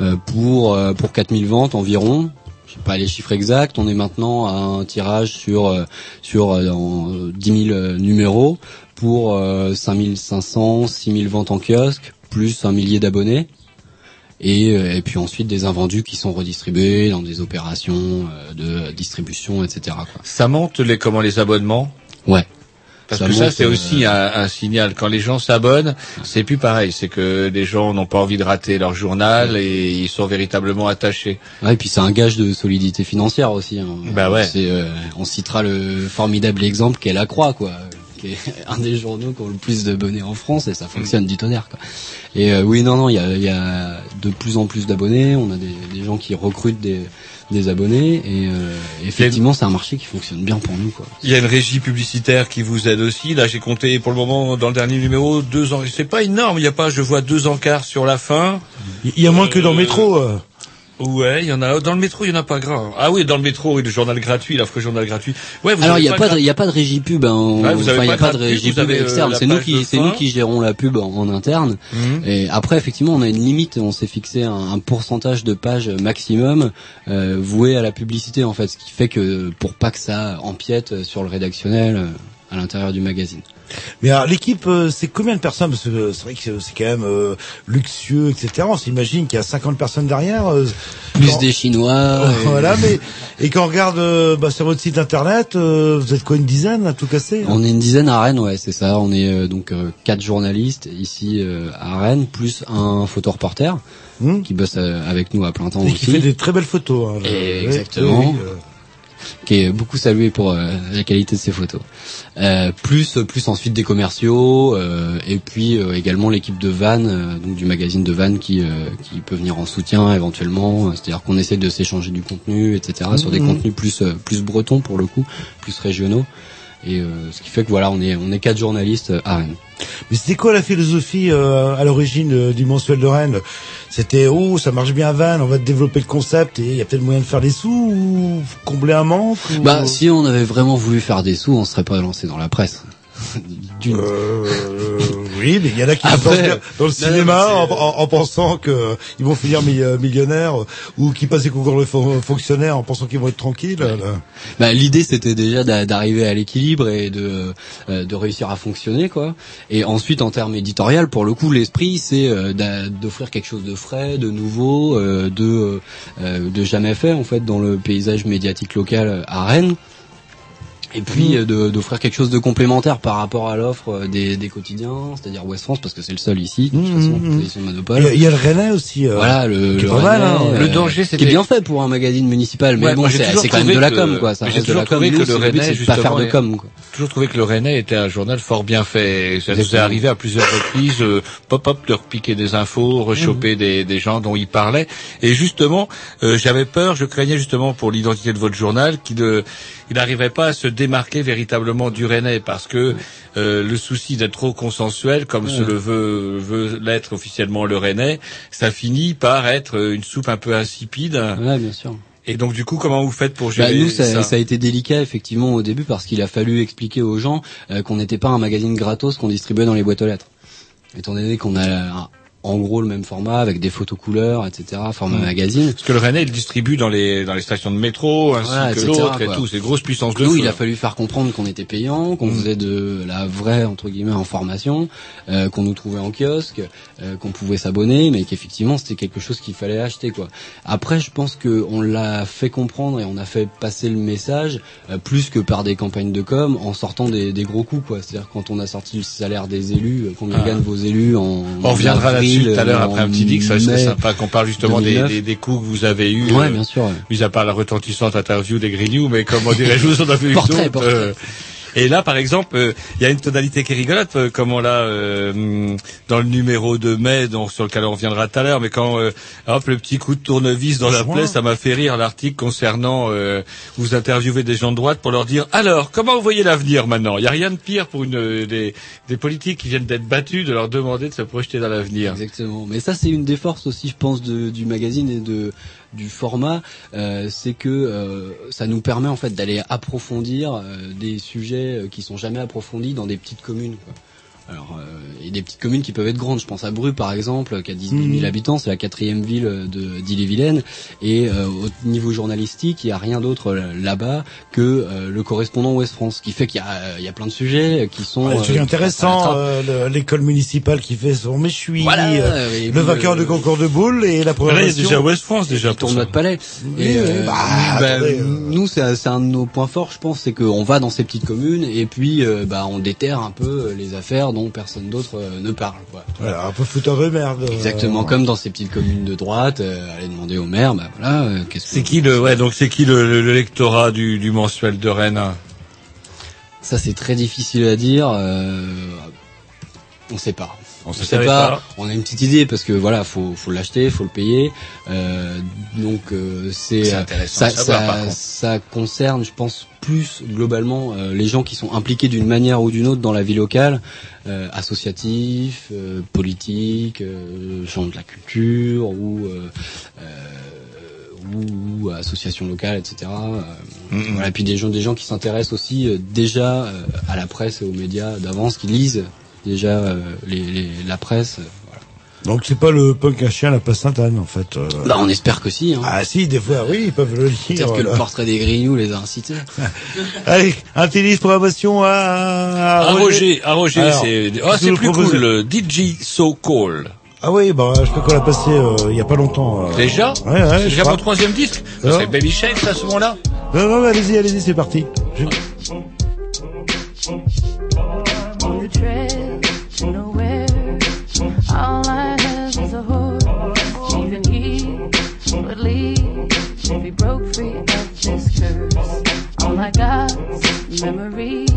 euh, pour euh, pour 4 000 ventes environ. Je sais pas les chiffres exacts. On est maintenant à un tirage sur euh, sur euh, en, euh, 10 000 euh, numéros pour euh, 5 500, 6 000 ventes en kiosque, plus un millier d'abonnés. Et, et puis ensuite des invendus qui sont redistribués dans des opérations de distribution, etc. Quoi. Ça monte les, comment les abonnements? Ouais. Parce Ça que ça, c'est euh, aussi un, un signal. Quand les gens s'abonnent, c'est plus pareil. C'est que les gens n'ont pas envie de rater leur journal et ils sont véritablement attachés. Ouais, et puis c'est un gage de solidité financière aussi. Hein. Bah ouais. Euh, on citera le formidable exemple qu'est La Croix, quoi, qui est (laughs) un des journaux qui ont le plus d'abonnés en France et ça fonctionne du tonnerre. Quoi. Et euh, oui, non, non, il y a, y a de plus en plus d'abonnés. On a des, des gens qui recrutent des, des abonnés et euh, effectivement, c'est un marché qui fonctionne bien pour nous, quoi. Il y a une régie publicitaire qui vous aide aussi. Là, j'ai compté pour le moment dans le dernier numéro deux ans. C'est pas énorme. Il y a pas, je vois deux encarts sur la fin. Il y a moins que dans le métro. euh. Ouais, il y en a. Dans le métro, il y en a pas grand. Ah oui, dans le métro, oui, le journal gratuit, l'affreux journal gratuit. Ouais, vous Alors il y a pas, de y a pas de régie pub, hein, Ouais, vous avez enfin, y pas a pas de régie pub euh, externe. la C'est nous qui, nous qui gérons la pub en, en interne. Mhm. Et après, effectivement, on a une limite. On s'est fixé un, un pourcentage de pages maximum euh, voué à la publicité, en fait, ce qui fait que pour pas que ça empiète sur le rédactionnel euh, à l'intérieur du magazine. Mais alors, l'équipe, euh, c'est combien de personnes? Parce que euh, c'est vrai que c'est quand même euh, luxueux, etc. On s'imagine qu'il y a 50 personnes derrière. euh, Plus quand- des Chinois. (laughs) et- voilà, mais et quand on regarde euh, bah, sur votre site internet, euh, vous êtes quoi une dizaine à tout casser? On est une dizaine à Rennes, ouais, c'est ça. On est euh, donc euh, quatre journalistes ici euh, à Rennes, plus un photoreporter Hmm. qui bosse avec nous à plein temps Et aussi. qui fait des très belles photos. hein, Et exactement. oui, oui. Qui est beaucoup salué pour euh, la qualité de ses photos. Euh, plus plus ensuite des commerciaux euh, et puis euh, également l'équipe de Van, euh, donc du magazine de Van qui euh, qui peut venir en soutien éventuellement. C'est-à-dire qu'on essaie de s'échanger du contenu, etc. sur des Mhm. contenus plus plus bretons pour le coup, plus régionaux. Et euh, ce qui fait que voilà, on est on est quatre journalistes euh, à Rennes. Mais c'était quoi la philosophie euh, à l'origine euh, du mensuel de Rennes? C'était oh ça marche bien à Vannes, on va développer le concept et il y a peut-être moyen de faire des sous ou combler un manque ou... Bah si on avait vraiment voulu faire des sous, on serait pas lancé dans la presse. (laughs) D'une- Euh, oui, mais il y en a qui se Après- lancent bien dans le cinéma non, c'est- en- en pensant que ils vont finir euh, millionnaires euh, ou qui passent des concours de fon- fonctionnaires en pensant qu'ils vont être tranquilles. là. Bah, l'idée c'était déjà d'a- d'arriver à l'équilibre et de euh, de réussir à fonctionner quoi. Et ensuite en termes éditorial, pour le coup, l'esprit c'est euh, d'offrir quelque chose de frais, de nouveau, euh, de euh, de jamais fait en fait dans le paysage médiatique local à Rennes. Et puis euh, de- d'offrir quelque chose de complémentaire par rapport à l'offre euh, des, des quotidiens, c'est-à-dire Ouest France parce que c'est le seul ici, de toute façon, en position de monopole. Il y, a, le Rennais aussi. euh, Voilà, le, qui le mal, hein. Euh, Le danger, qui c'était- est bien fait pour un magazine municipal, mais Ouais, bon, c'est c'est quand même de la que- com, quoi. Ça reste de toujours la com. que c'est le Rennais, c'est pas faire de com, quoi. toujours trouvé que le Rennais était un journal fort bien fait. Ça nous est arrivé à plusieurs reprises, euh, pop-up, de repiquer des infos, rechoper Mhm. des, des gens dont il parlait. Et justement, euh, j'avais peur, je craignais justement pour l'identité de votre journal qu'il euh, il n'arrivait pas à se démarquer véritablement du Rennais parce que euh, le souci d'être trop consensuel, comme se le veut, veut l'être officiellement le Rennais, ça finit par être euh, une soupe un peu insipide. Ouais, bien sûr. Et donc du coup, comment vous faites pour Bah, gérer nous, ça, ça, ça a été délicat effectivement au début parce qu'il a fallu expliquer aux gens euh, qu'on n'était pas un magazine gratos qu'on distribuait dans les boîtes aux lettres. Étant donné qu'on a en gros le même format avec des photos couleurs, etc. Format Mm. magazine. Parce que le Rennais, il distribue dans les dans les stations de métro, ainsi Voilà, que etc., l'autre et tout. C'est grosse puissance de Nous, feu. il a fallu faire comprendre qu'on était payant, qu'on faisait de la vraie entre guillemets information, euh, qu'on nous trouvait en kiosque, euh, qu'on pouvait s'abonner, mais qu'effectivement c'était quelque chose qu'il fallait acheter quoi. Après, je pense que on l'a fait comprendre et on a fait passer le message euh, plus que par des campagnes de com en sortant des, des gros coups quoi. C'est-à-dire quand on a sorti le salaire des élus, euh, combien Ah. gagnent vos élus en On reviendra avril, là-dessus tout à l'heure après un petit dix, ça serait sympa qu'on parle justement des, 2009. des, des coups que vous avez eus. Ouais, euh, bien sûr. ouais. Mis à part la retentissante interview des News, mais comment dirais-je, vous en avez eu Portrait, d'autres. portrait. Euh, et là, par exemple, euh, il y a une tonalité qui est rigolote, euh, comme on l'a euh, hum, dans le numéro de mai, donc, sur lequel on reviendra tout à l'heure, mais quand euh, hop, le petit coup de tournevis dans la plaie, ça m'a fait rire l'article concernant euh, vous interviewez des gens de droite pour leur dire alors comment vous voyez l'avenir maintenant? Il y a rien de pire pour une euh, des, des politiques qui viennent d'être battus de leur demander de se projeter dans l'avenir. Exactement. Mais ça, c'est une des forces aussi, je pense, de, du magazine et de du format, euh, c'est que euh, ça nous permet en fait d'aller approfondir euh, des sujets qui sont jamais approfondis dans des petites communes. Alors, euh, et des petites communes qui peuvent être grandes. Je pense à Bru, par exemple, qui a 18 000 Mhm. habitants, c'est la quatrième ville de d'Ille-et-Vilaine. Et euh, au niveau journalistique, il n'y a rien d'autre euh, là-bas que euh, le correspondant Ouest France, ce qui fait qu'il y a, il y a plein de sujets qui sont Ouais, euh, qui intéressants, euh, l'école municipale qui fait son méchoui, Voilà, euh, le puis, vainqueur euh, du concours de boules et la Là, il y a déjà West France déjà pour tournoi ça. de palais. Oui, Et, oui, euh, bah, bah, attendez, euh. nous, c'est c'est un de nos points forts, je pense, c'est qu'on va dans ces petites communes et puis euh, bah, on déterre un peu les affaires dont personne d'autre euh, ne parle. Quoi. Voilà, un peu fouteur de merde. euh. Exactement, comme dans ces petites communes de droite, euh, aller demander au maire, bah voilà, euh, qu'est-ce que C'est qui le ouais donc c'est qui le, le, le lectorat du, du mensuel de Rennes Ça, c'est très difficile à dire. Euh, on sait pas. On sait savait pas. pas. On a une petite idée parce que voilà, faut faut l'acheter, faut le payer. Euh, donc euh, c'est euh, ça, savoir, ça, ça concerne, je pense, plus globalement euh, les gens qui sont impliqués d'une manière ou d'une autre dans la vie locale, euh, associatifs, euh, politiques, euh, gens de la culture ou euh, euh, ou, ou associations locales, etc. Voilà, et puis des gens, des gens qui s'intéressent aussi euh, déjà euh, à la presse et aux médias d'avance, qui lisent déjà euh, les, les- la presse. euh, voilà. Donc c'est pas le punk à chien, la place Sainte-Anne en fait. euh. Bah, on espère que si. Hein. Ah si, des fois, oui, ils peuvent le lire. Peut-être que le portrait des Grignoux les a incités. (laughs) Allez, un tennis promotion à, à, À Roger, à Roger, Alors, c'est oh, c'est plus cool le DJ So Cool. Ah oui, bah je crois qu'on l'a passé euh, il y a pas longtemps. euh. Déjà Ouais, ouais. Déjà crois. mon troisième disque. Ça Alors serait Baby Shake à ce moment-là. Non, non, mais allez-y, allez-y, c'est parti. Je- nowhere. All I have is a horse. Even he would leave if he broke free of this curse. All I got's memories.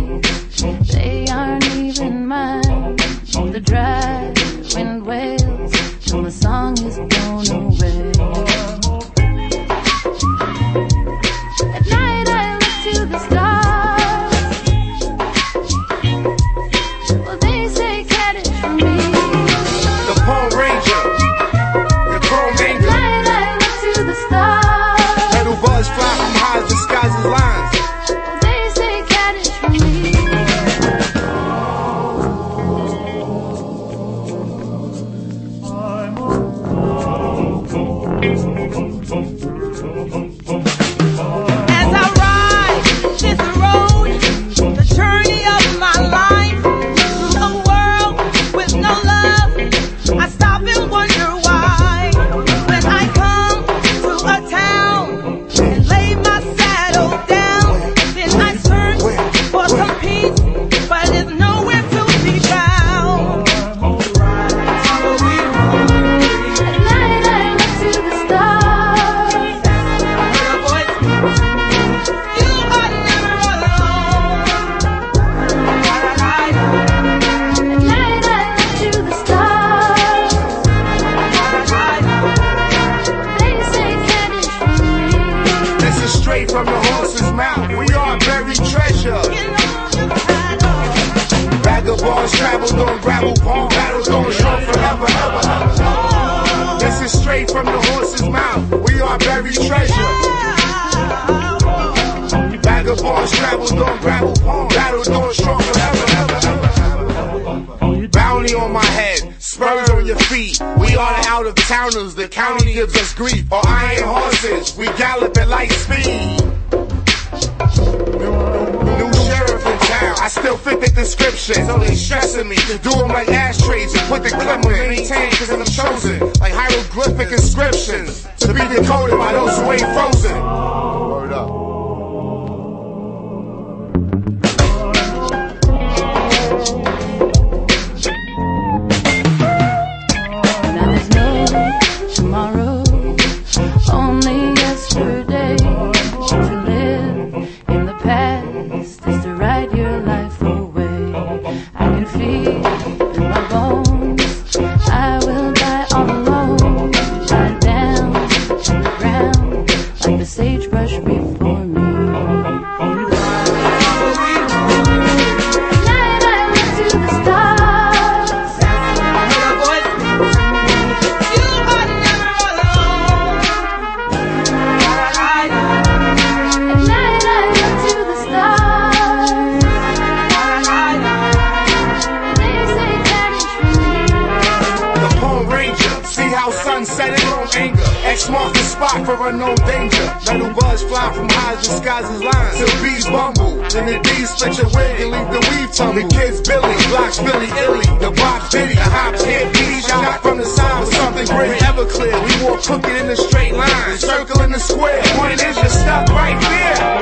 They aren't even mine. The dry wind wails till the song is blown away. See how sunsetting on anger. X marks the spot for unknown danger. Metal buzz fly from highs disguises lines. Till bees bumble, then the bees split your wig and leave the weave tumble. The kids Billy, blocks Billy Illy, the box Biddy, the hops hit beat shot from the side with something great. Ever clear, we wore crooked in a straight line, circle in the square. Point is, you're stuck right there.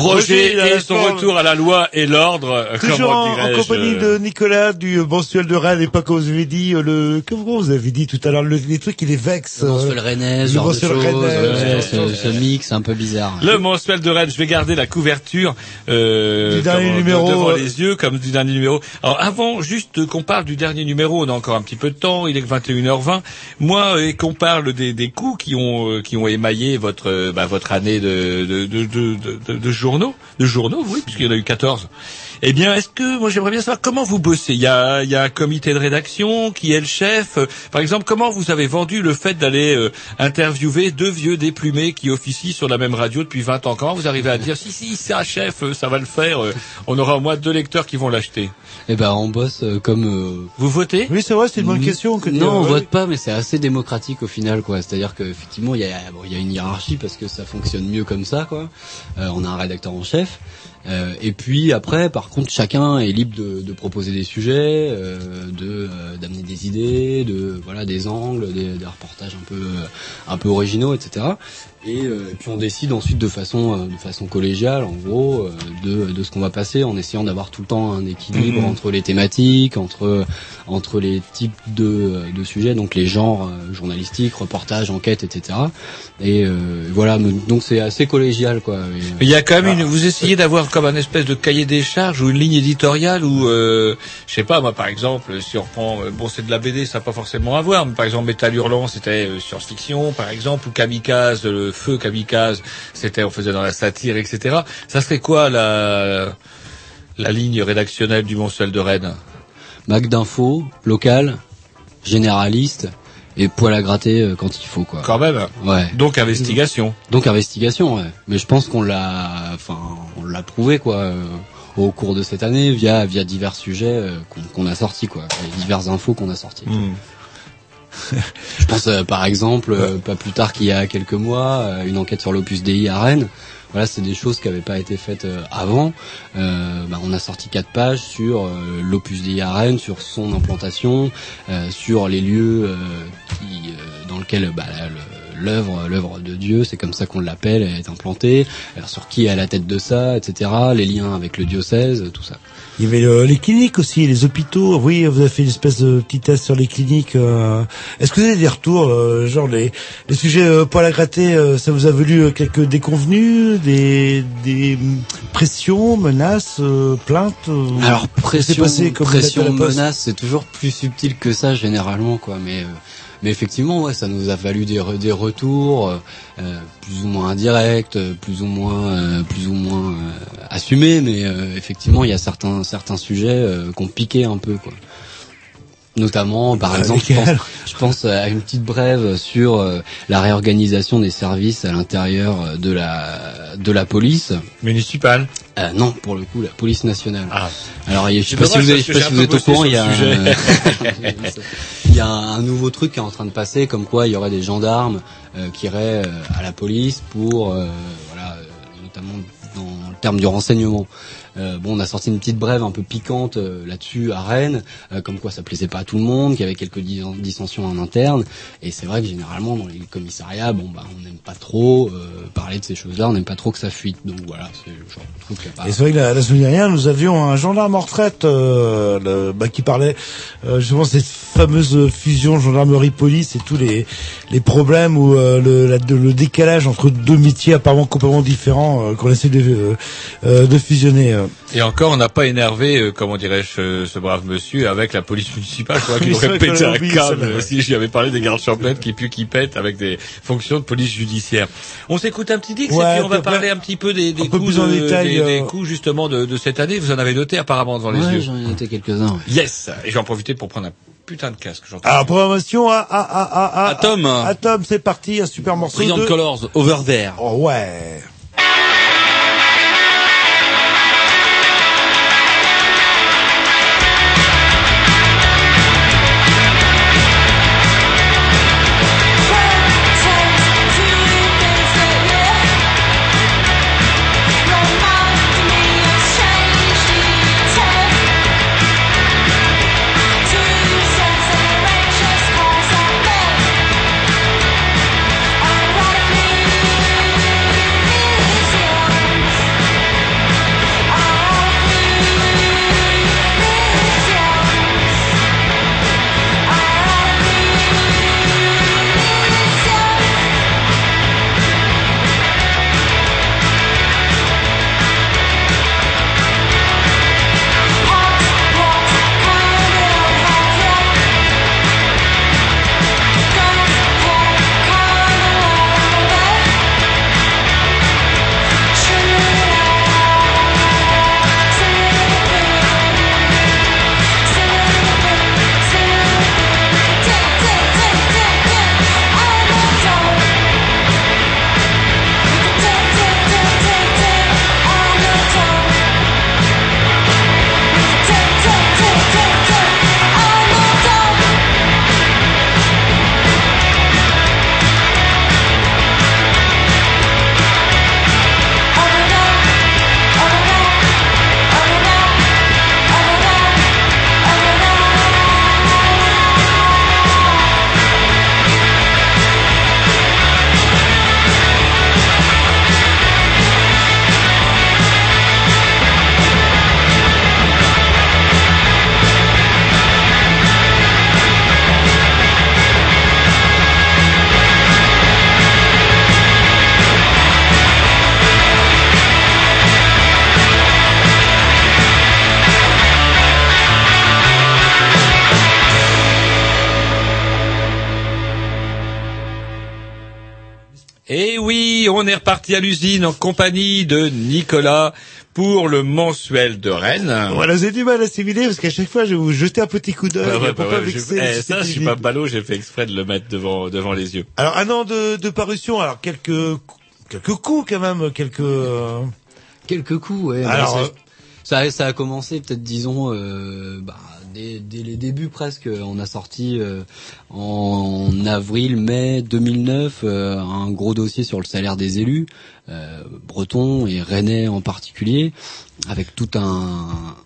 Roger et la son forme. retour à la loi et l'ordre, euh, Toujours en, en compagnie euh, de Nicolas du mensuel de Rennes et pas comme vous avez dit euh, le comment vous avez dit tout à l'heure le- les trucs qui les vexent. Le mensuel euh, rennais, ce le mensuel ouais, euh, ce, ce mix un peu bizarre. Le mensuel de Rennes, je vais garder la couverture euh, Du dernier comme, numéro, devant euh. les yeux comme du dernier numéro. Alors avant, juste qu'on parle du dernier numéro, on a encore un petit peu de temps, il est que 21h20. Moi, euh, et qu'on parle des, des coups qui ont euh, qui ont émaillé votre euh, bah, votre année de de, de, de, de- de de journaux, oui, puisqu'il y en a eu 14. Eh bien, est-ce que moi j'aimerais bien savoir comment vous bossez? Il y a, il y a un comité de rédaction qui est le chef. Par exemple, comment vous avez vendu le fait d'aller euh, interviewer deux vieux déplumés qui officient sur la même radio depuis 20 ans? Comment vous arrivez à dire si si c'est un chef, euh, ça va le faire. euh, On aura au moins deux lecteurs qui vont l'acheter? Eh ben, on bosse euh, comme. euh, Vous votez? Oui, c'est vrai, c'est une bonne question. Que Non, on ouais. vote pas, mais c'est assez démocratique au final, quoi. C'est-à-dire qu'effectivement, il y a, bon, il y a une hiérarchie parce que ça fonctionne mieux comme ça, quoi. Euh, on a un rédacteur en chef. Euh, et puis après, par contre, chacun est libre de, proposer des sujets, euh, de euh, d'amener des idées, de voilà des angles, des, des reportages un peu un peu originaux, etc. Et, euh, et puis on décide ensuite de façon euh, de façon collégiale, en gros, euh, de de ce qu'on va passer, en essayant d'avoir tout le temps un équilibre Mhm. entre les thématiques, entre entre les types de de sujets, donc les genres euh, journalistiques, reportages, enquêtes, etc. Et euh, voilà, donc c'est assez collégial, quoi. Et, euh, Il y a quand même une. Vous essayez d'avoir comme un espèce de cahier des charges ou une ligne éditoriale où, euh, je sais pas moi par exemple, si on reprend, euh, bon c'est de la BD, ça n'a pas forcément à voir, mais par exemple Métal Hurlant c'était euh, science-fiction, par exemple, ou Kamikaze, le feu Kamikaze, c'était on faisait dans la satire, etc. Ça serait quoi la la ligne rédactionnelle du mensuel de Rennes? Mac d'info, local, généraliste et poil à gratter euh, quand il faut quoi. Quand même. Ouais. Donc investigation. Donc investigation, ouais. Mais je pense qu'on l'a, enfin, on l'a prouvé quoi euh, au cours de cette année via via divers sujets euh, qu'on a sortis quoi, et diverses infos qu'on a sorties. Hmm. Je pense euh, par exemple, euh, pas plus tard qu'il y a quelques mois, euh, une enquête sur l'Opus Dei à Rennes. Voilà, c'est des choses qui n'avaient pas été faites avant. Bah, on a sorti quatre pages sur l'Opus Dei à Rennes, sur son implantation, sur les lieux dans lesquels bah, l'œuvre, l'œuvre de Dieu, c'est comme ça qu'on l'appelle, elle est implantée. Sur qui est à la tête de ça, etc. Les liens avec le diocèse, tout ça. Il y avait euh, les cliniques aussi, les hôpitaux. Oui, vous avez fait une espèce de petit test sur les cliniques. euh. Est-ce que vous avez des retours, euh, genre les, les sujets euh, poil à gratter, euh, ça vous a valu euh, quelques déconvenus, des, des pressions, menaces, euh, plaintes Alors pression, passé comme pression, menace, c'est toujours plus subtil que ça généralement, quoi. Mais euh, mais effectivement, ouais, ça nous a valu des des retours euh, euh, plus ou moins indirects, euh, plus ou moins plus ou moins assumés, mais effectivement, il y a certains certains sujets qu'on piqué un peu, quoi. Notamment, par exemple, je pense, lesquels je pense à une petite brève sur euh, la réorganisation des services à l'intérieur euh, de la de la police. Municipale Euh, non, pour le coup, la police nationale. Ah. Alors, je sais pas si vous, avez- parce je que sais pas si vous êtes au courant, il y a, (laughs) il y a un nouveau truc qui est en train de passer, comme quoi il y aurait des gendarmes euh, qui iraient à la police pour, euh, voilà, notamment dans le terme du renseignement. Euh, bon, on a sorti une petite brève un peu piquante euh, là-dessus à Rennes, euh, comme quoi ça plaisait pas à tout le monde, qu'il y avait quelques dis- dissensions en interne. Et c'est vrai que généralement dans les commissariats, bon bah on n'aime pas trop parler de ces choses-là, on n'aime pas trop que ça fuite. Donc voilà, c'est genre truc. pas- Et c'est vrai que la, semaine dernière, nous avions un gendarme en retraite le- bah, qui parlait justement de cette fameuse fusion gendarmerie-police et tous les, les problèmes euh, le, le décalage entre deux métiers apparemment complètement différents qu'on essaie de, de fusionner. Euh. Et encore, on n'a pas énervé, euh, comment dirais-je, euh, ce brave monsieur avec la police municipale. Je crois (laughs) qu'il Oui, c'est aurait pété un câble si j'y avais parlé des gardes champêtres qui puent, qui pètent avec des fonctions de police judiciaire. On s'écoute un petit dix Ouais, et puis on va parler un petit peu des, des coups, de- détail, des, des euh, coups justement de, de cette année. Vous en avez noté apparemment devant les Ouais, yeux. j'en ai noté quelques-uns. ouais. Yes. Et j'en profiter pour prendre un putain de casque. j'entends. Alors programmation à à à à à Atom. Atom, c'est parti, un super morceau Brilliant de Colors, Over There. Oh ouais. Reparti à l'usine en compagnie de Nicolas pour le mensuel de Rennes. Voilà, j'ai du mal à assimiler parce qu'à chaque fois, je vais vous jeter un petit coup d'œil Bah ouais, bah ouais, je- eh, ça, je suis pas ballot, j'ai fait exprès de le mettre devant, devant les yeux. Alors un an de, de parution, alors quelques quelques coups quand même, quelques. euh, Quelques coups, ouais. Alors, Bah, euh, ça, ça, ça a commencé peut-être, disons, euh, bah, dès, les débuts presque. On a sorti euh, en avril, mai 2009 euh, un gros dossier sur le salaire des élus, euh, bretons et rennais en particulier, avec tout un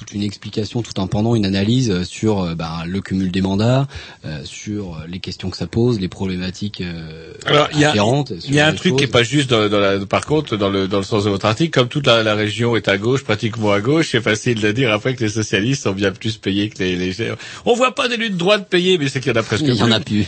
toute une explication, tout un pendant, une analyse euh, sur euh, bah, le cumul des mandats, euh, sur les questions que ça pose, les problématiques euh, Alors, il y y a un truc qui est pas juste dans, dans la, par contre, dans le, dans le sens de votre article, comme toute la, la région est à gauche, pratiquement à gauche, c'est facile de dire après que les socialistes sont bien plus payés que les, les, on voit pas des luttes de droite payées, mais c'est qu'il y en a presque (laughs) Il y en a plus.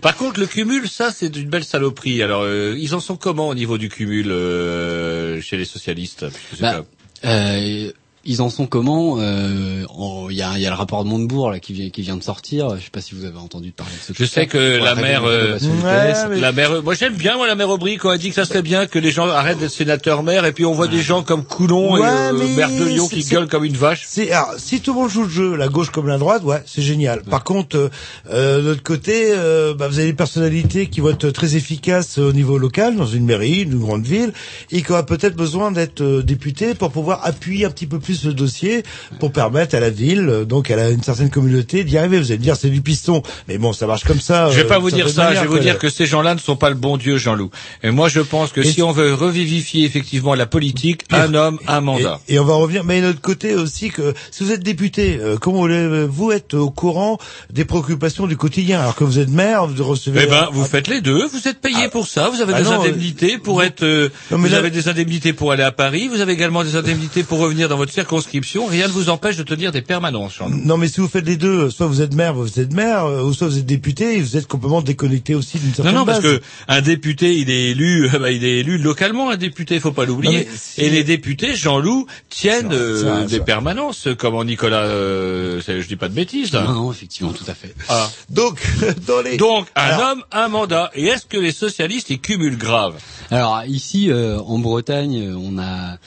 Par contre, le cumul, ça, c'est une belle saloperie. Alors, euh, ils en sont comment au niveau du cumul euh, chez les socialistes? Bah, euh, ils en sont comment Euh, en- Il y, a, il y a le rapport de Montebourg là qui vient, qui vient de sortir. Je sais pas si vous avez entendu parler de ce. Je sais que la mère, euh, du PS. la mère, moi j'aime bien moi la mère Aubry quand elle dit que ça serait bien que les gens arrêtent d'être sénateurs maires et puis on voit des gens comme Coulon et Ouais, euh, mais maire de Lyon qui gueulent comme une vache. C'est alors, si tout le monde joue le jeu, la gauche comme la droite, ouais, c'est génial. Par contre, euh, euh, de l'autre côté, euh, bah, vous avez des personnalités qui vont être très efficaces au niveau local, dans une mairie, une grande ville, et qui aura peut-être besoin d'être euh, député pour pouvoir appuyer un petit peu plus le dossier, pour permettre à la ville, euh, donc à la- une certaine communauté, d'y arriver. Vous allez me dire, c'est du piston, mais bon, ça marche comme ça. Je vais euh, pas d'une vous dire ça, je vais vous dire que ces gens-là ne sont pas le bon Dieu, Jean-Loup. Et moi je pense que Et si on veut revivifier effectivement la politique, un homme, un mandat. Et, et on va revenir, mais d'un autre côté aussi que si vous êtes député, euh, comment voulez-vous être au courant des préoccupations du quotidien? Alors que vous êtes maire, vous recevez. Eh ben, un- vous faites les deux. Vous êtes payé pour ça. Vous avez Ah des non, indemnités pour être. euh, Non, mais vous là- avez des indemnités pour aller à Paris. Vous avez également des indemnités pour revenir dans votre circonscription. Rien ne vous empêche de tenir des permanences. Jean-Loup. Non, mais si vous faites les deux, soit vous êtes maire, vous êtes maire, euh, ou soit vous êtes député, et vous êtes complètement déconnecté aussi d'une Non, certaine non, parce base. que un député, il est élu, (laughs) bah, il est élu localement. Un député, faut pas Non, l'oublier. si- Et les députés, Jean-Loup, tiennent euh, vrai, des permanences, comme en Nicolas. Euh, je dis pas de bêtises. Là. Non, non, effectivement, tout à fait. Ah. Donc, (laughs) dans les. Donc, un Alors- homme, un mandat. Et est-ce que les socialistes, ils cumulent grave? Alors ici, euh, en Bretagne, euh, on a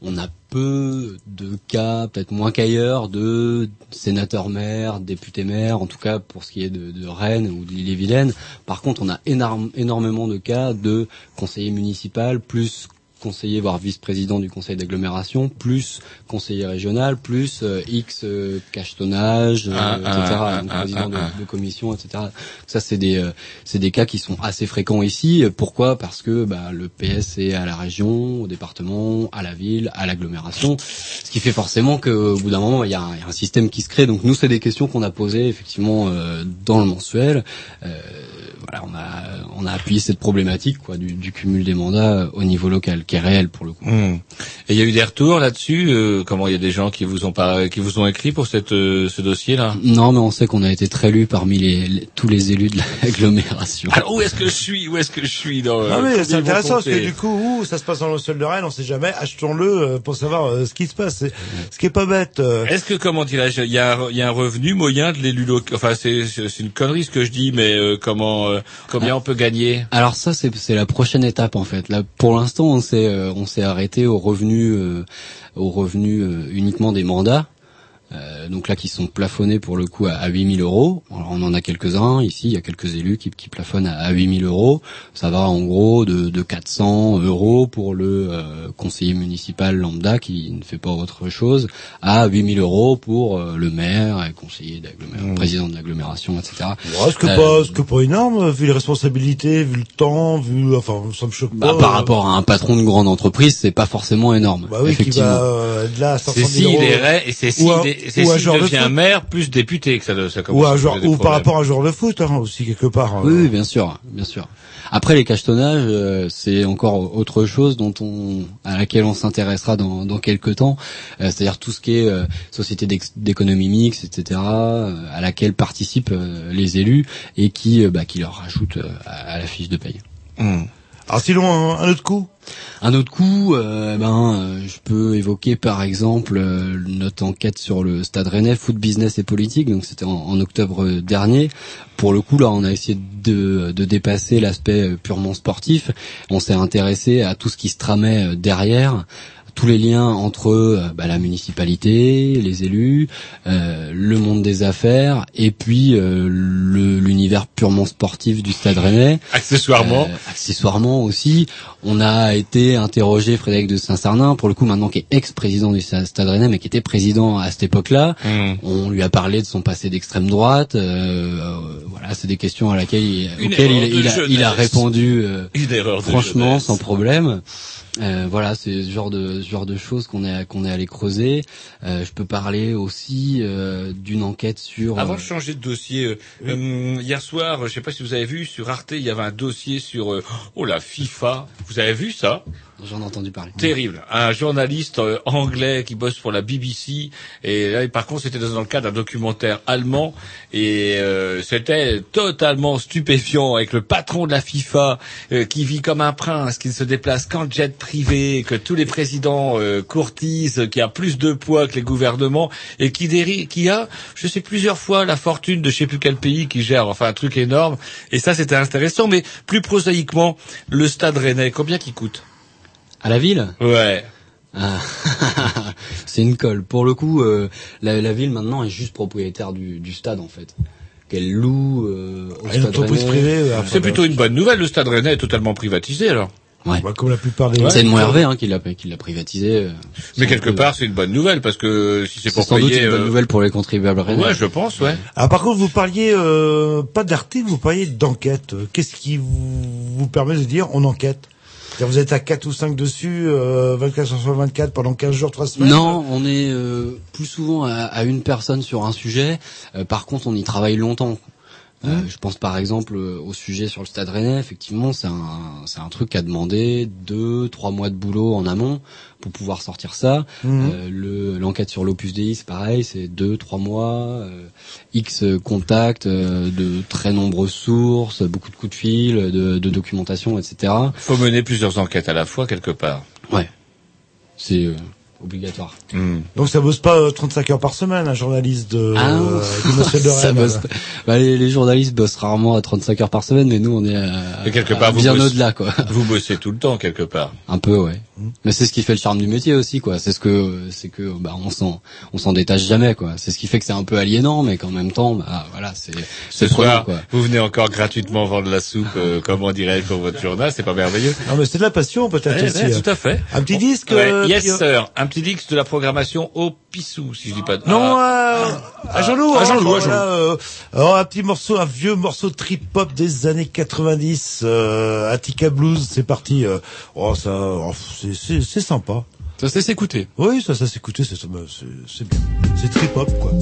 on a peu de cas, peut-être moins qu'ailleurs, de sénateurs-maires, députés-maires, en tout cas pour ce qui est de, Rennes ou de l'île-et-Vilaine. Par contre, on a énormément de cas de conseillers municipaux, plus conseiller voire vice-président du conseil d'agglomération, plus conseiller régional, plus euh, X euh, cachetonnage, euh, Ah, etc. ah, donc ah, président ah, de, ah. de commission, etc. Ça c'est des euh, c'est des cas qui sont assez fréquents ici. Pourquoi? Parce que bah, le PS est à la région, au département, à la ville, à l'agglomération, ce qui fait forcément qu'au bout d'un moment il y, a un il y a un système qui se crée. Donc nous c'est des questions qu'on a posées effectivement euh, dans le mensuel. Euh, voilà, on a on a appuyé cette problématique quoi du, du cumul des mandats au niveau local, qui est réel pour le coup. Hmm. Et il y a eu des retours là-dessus. euh, comment il y a des gens qui vous ont pas, qui vous ont écrit pour cette, euh, ce dossier-là? Non, mais on sait qu'on a été très lu parmi les, les- tous les élus de l'agglomération. (laughs) Alors où est-ce que je suis Où est-ce que je suis dans euh, Non, mais c'est intéressant parce que du coup, où ça se passe dans le sol de Rennes, on sait jamais. Achetons-le euh, pour savoir euh, ce qui se passe. Ce qui est pas bête. euh. Est-ce que comment dirais-je, il y a, un- il y a un revenu moyen de l'élu local Enfin, c'est c'est c'est une connerie ce que je dis, mais euh, comment combien on peut gagner Alors ça, c'est la prochaine étape en fait. Là, pour l'instant, on s'est euh, on s'est arrêté au revenu euh, au revenu euh, uniquement des mandats. Euh, donc là, qui sont plafonnés pour le coup à, à 8000 euros. Alors, on en a quelques-uns ici. Il y a quelques élus qui, qui plafonnent à, à 8000 euros. Ça va en gros de, de 400 euros pour le euh, conseiller municipal lambda qui ne fait pas autre chose à 8000 euros pour euh, le maire, et conseiller d'agglomération, président de l'agglomération, etc. Ouais, ce que Euh, pas, ce que pas énorme, vu les responsabilités, vu le temps, vu, enfin, ça me choque Bah, pas. par euh. rapport à un patron de grande entreprise, c'est pas forcément énorme. Bah oui, qui effectivement. va euh, de là à 500 C'est 000 s'il euros. est ré- et c'est Ou un- est- c'est ou un s'il joueur de maire plus député que ça, ça commence Ou un à joueur, ou par rapport à un joueur de foot, hein, aussi quelque part. hein. Oui, oui, bien sûr, bien sûr. Après les cachetonnages, euh, c'est encore autre chose dont on, à laquelle on s'intéressera dans, dans quelques temps. Euh, C'est-à-dire tout ce qui est euh, société d'économie mixte, etc., euh, à laquelle participent euh, les élus et qui, euh, bah, qui leur rajoutent euh, à, à la fiche de paye. Hmm. Alors sinon, un, un autre coup? Un autre coup, euh, ben, euh, je peux évoquer par exemple euh, notre enquête sur le Stade Rennais, foot business et politique. Donc c'était en, octobre dernier. Pour le coup, là, on a essayé de, dépasser l'aspect euh, purement sportif. On s'est intéressé à tout ce qui se tramait euh, derrière tous les liens entre euh, bah, la municipalité, les élus, euh, le monde des affaires et puis euh, l'univers purement sportif du Stade Rennais. (laughs) Accessoirement. Accessoirement aussi, on a été interrogé Frédéric de Saint-Sarnin, pour le coup maintenant qui est ex-président du Stade Rennais, mais qui était président à cette époque-là. Hmm. On lui a parlé de son passé d'extrême droite. euh, voilà, c'est des questions à laquelle il, auxquelles il, il a, il a répondu euh, franchement sans problème. Euh, voilà, c'est ce genre de ce genre de choses qu'on est qu'on est allé creuser. Euh, je peux parler aussi euh, d'une enquête sur. Avant euh, de changer de dossier, euh, euh, hier soir, je sais pas si vous avez vu sur Arte, il y avait un dossier sur euh, oh la FIFA. Vous avez vu ça? J'en ai entendu parler. Terrible. Un journaliste euh, anglais qui bosse pour la BBC et là, par contre, c'était dans le cadre d'un documentaire allemand et euh, c'était totalement stupéfiant avec le patron de la FIFA euh, qui vit comme un prince, qui ne se déplace qu'en jet privé, que tous les présidents euh, courtisent, qui a plus de poids que les gouvernements et qui, déri- qui a, je sais plusieurs fois la fortune de je sais plus quel pays qui gère, enfin un truc énorme. Et ça, c'était intéressant. Mais plus prosaïquement, le Stade Rennais, combien qui coûte? À la ville? Ouais. Ah, (laughs) c'est une colle. Pour le coup, euh, la, la ville maintenant est juste propriétaire du, du stade en fait, qu'elle loue euh, au Ah, une stade entreprise Rennais. privée, ouais, C'est plutôt une bonne nouvelle. Le Stade Rennais est totalement privatisé alors. Ouais. Bah, comme la plupart des. C'est Edmond Hervé hein, qui l'a qui l'a privatisé. euh, Mais quelque peu- part, c'est une bonne nouvelle parce que si c'est pour sans doute payer, une bonne euh, nouvelle pour les contribuables rennais. Ouais, je pense, ouais. Ah, par contre, vous parliez euh, pas d'article, vous parliez d'enquête. Euh, Qu'est-ce qui vous, vous permet de dire on enquête? Vous êtes à 4 ou 5 dessus, euh, 24 sur 24 pendant 15 jours, 3 semaines Non, on est euh, plus souvent à, à une personne sur un sujet. Euh, par contre, on y travaille longtemps. Euh, je pense par exemple euh, au sujet sur le Stade Rennais. Effectivement, c'est un c'est un truc qui a demandé deux trois mois de boulot en amont pour pouvoir sortir ça. Mhm. Euh, le l'enquête sur l'Opus Dei, c'est pareil, c'est deux trois mois, euh, x contacts, euh, de très nombreuses sources, beaucoup de coups de fil, de, de documentation, etc. Faut mener plusieurs enquêtes à la fois quelque part. Ouais, c'est euh, obligatoire. Donc ça bosse pas euh, 35 heures par semaine, un journaliste de, Ah, euh, (laughs) de ça Rennes. bosse pas. Bah, les, les journalistes bossent rarement à 35 heures par semaine, mais nous on est à, Et quelque à part, vous bien au-delà quoi. (laughs) Vous bossez tout le temps quelque part. Un peu ouais. Mais c'est ce qui fait le charme du métier aussi quoi. C'est ce que c'est que bah on s'en on s'en détache jamais quoi. C'est ce qui fait que c'est un peu aliénant, mais qu'en même temps bah voilà c'est Ce c'est prenant, soir, quoi. vous venez encore gratuitement vendre la soupe, euh, comme on dirait pour votre journal, c'est pas merveilleux Non mais c'est de la passion peut-être Ouais, aussi. ouais, euh. tout à fait. Un petit disque. Ouais, euh, yes euh, sir, un petit disque de la programmation au Pissou, si je dis pas de... Non, Ah, euh, à Jean-Loup, à hein, Jean-Loup, euh, alors, un petit morceau, un vieux morceau trip-hop des années 90, euh, Attica Blues, c'est parti. euh, oh, ça, oh, c'est- c'est c'est sympa. Ça se laisse écouter. Oui, ça, ça s'écouter, c'est c'est- c'est bien. C'est trip-hop, quoi.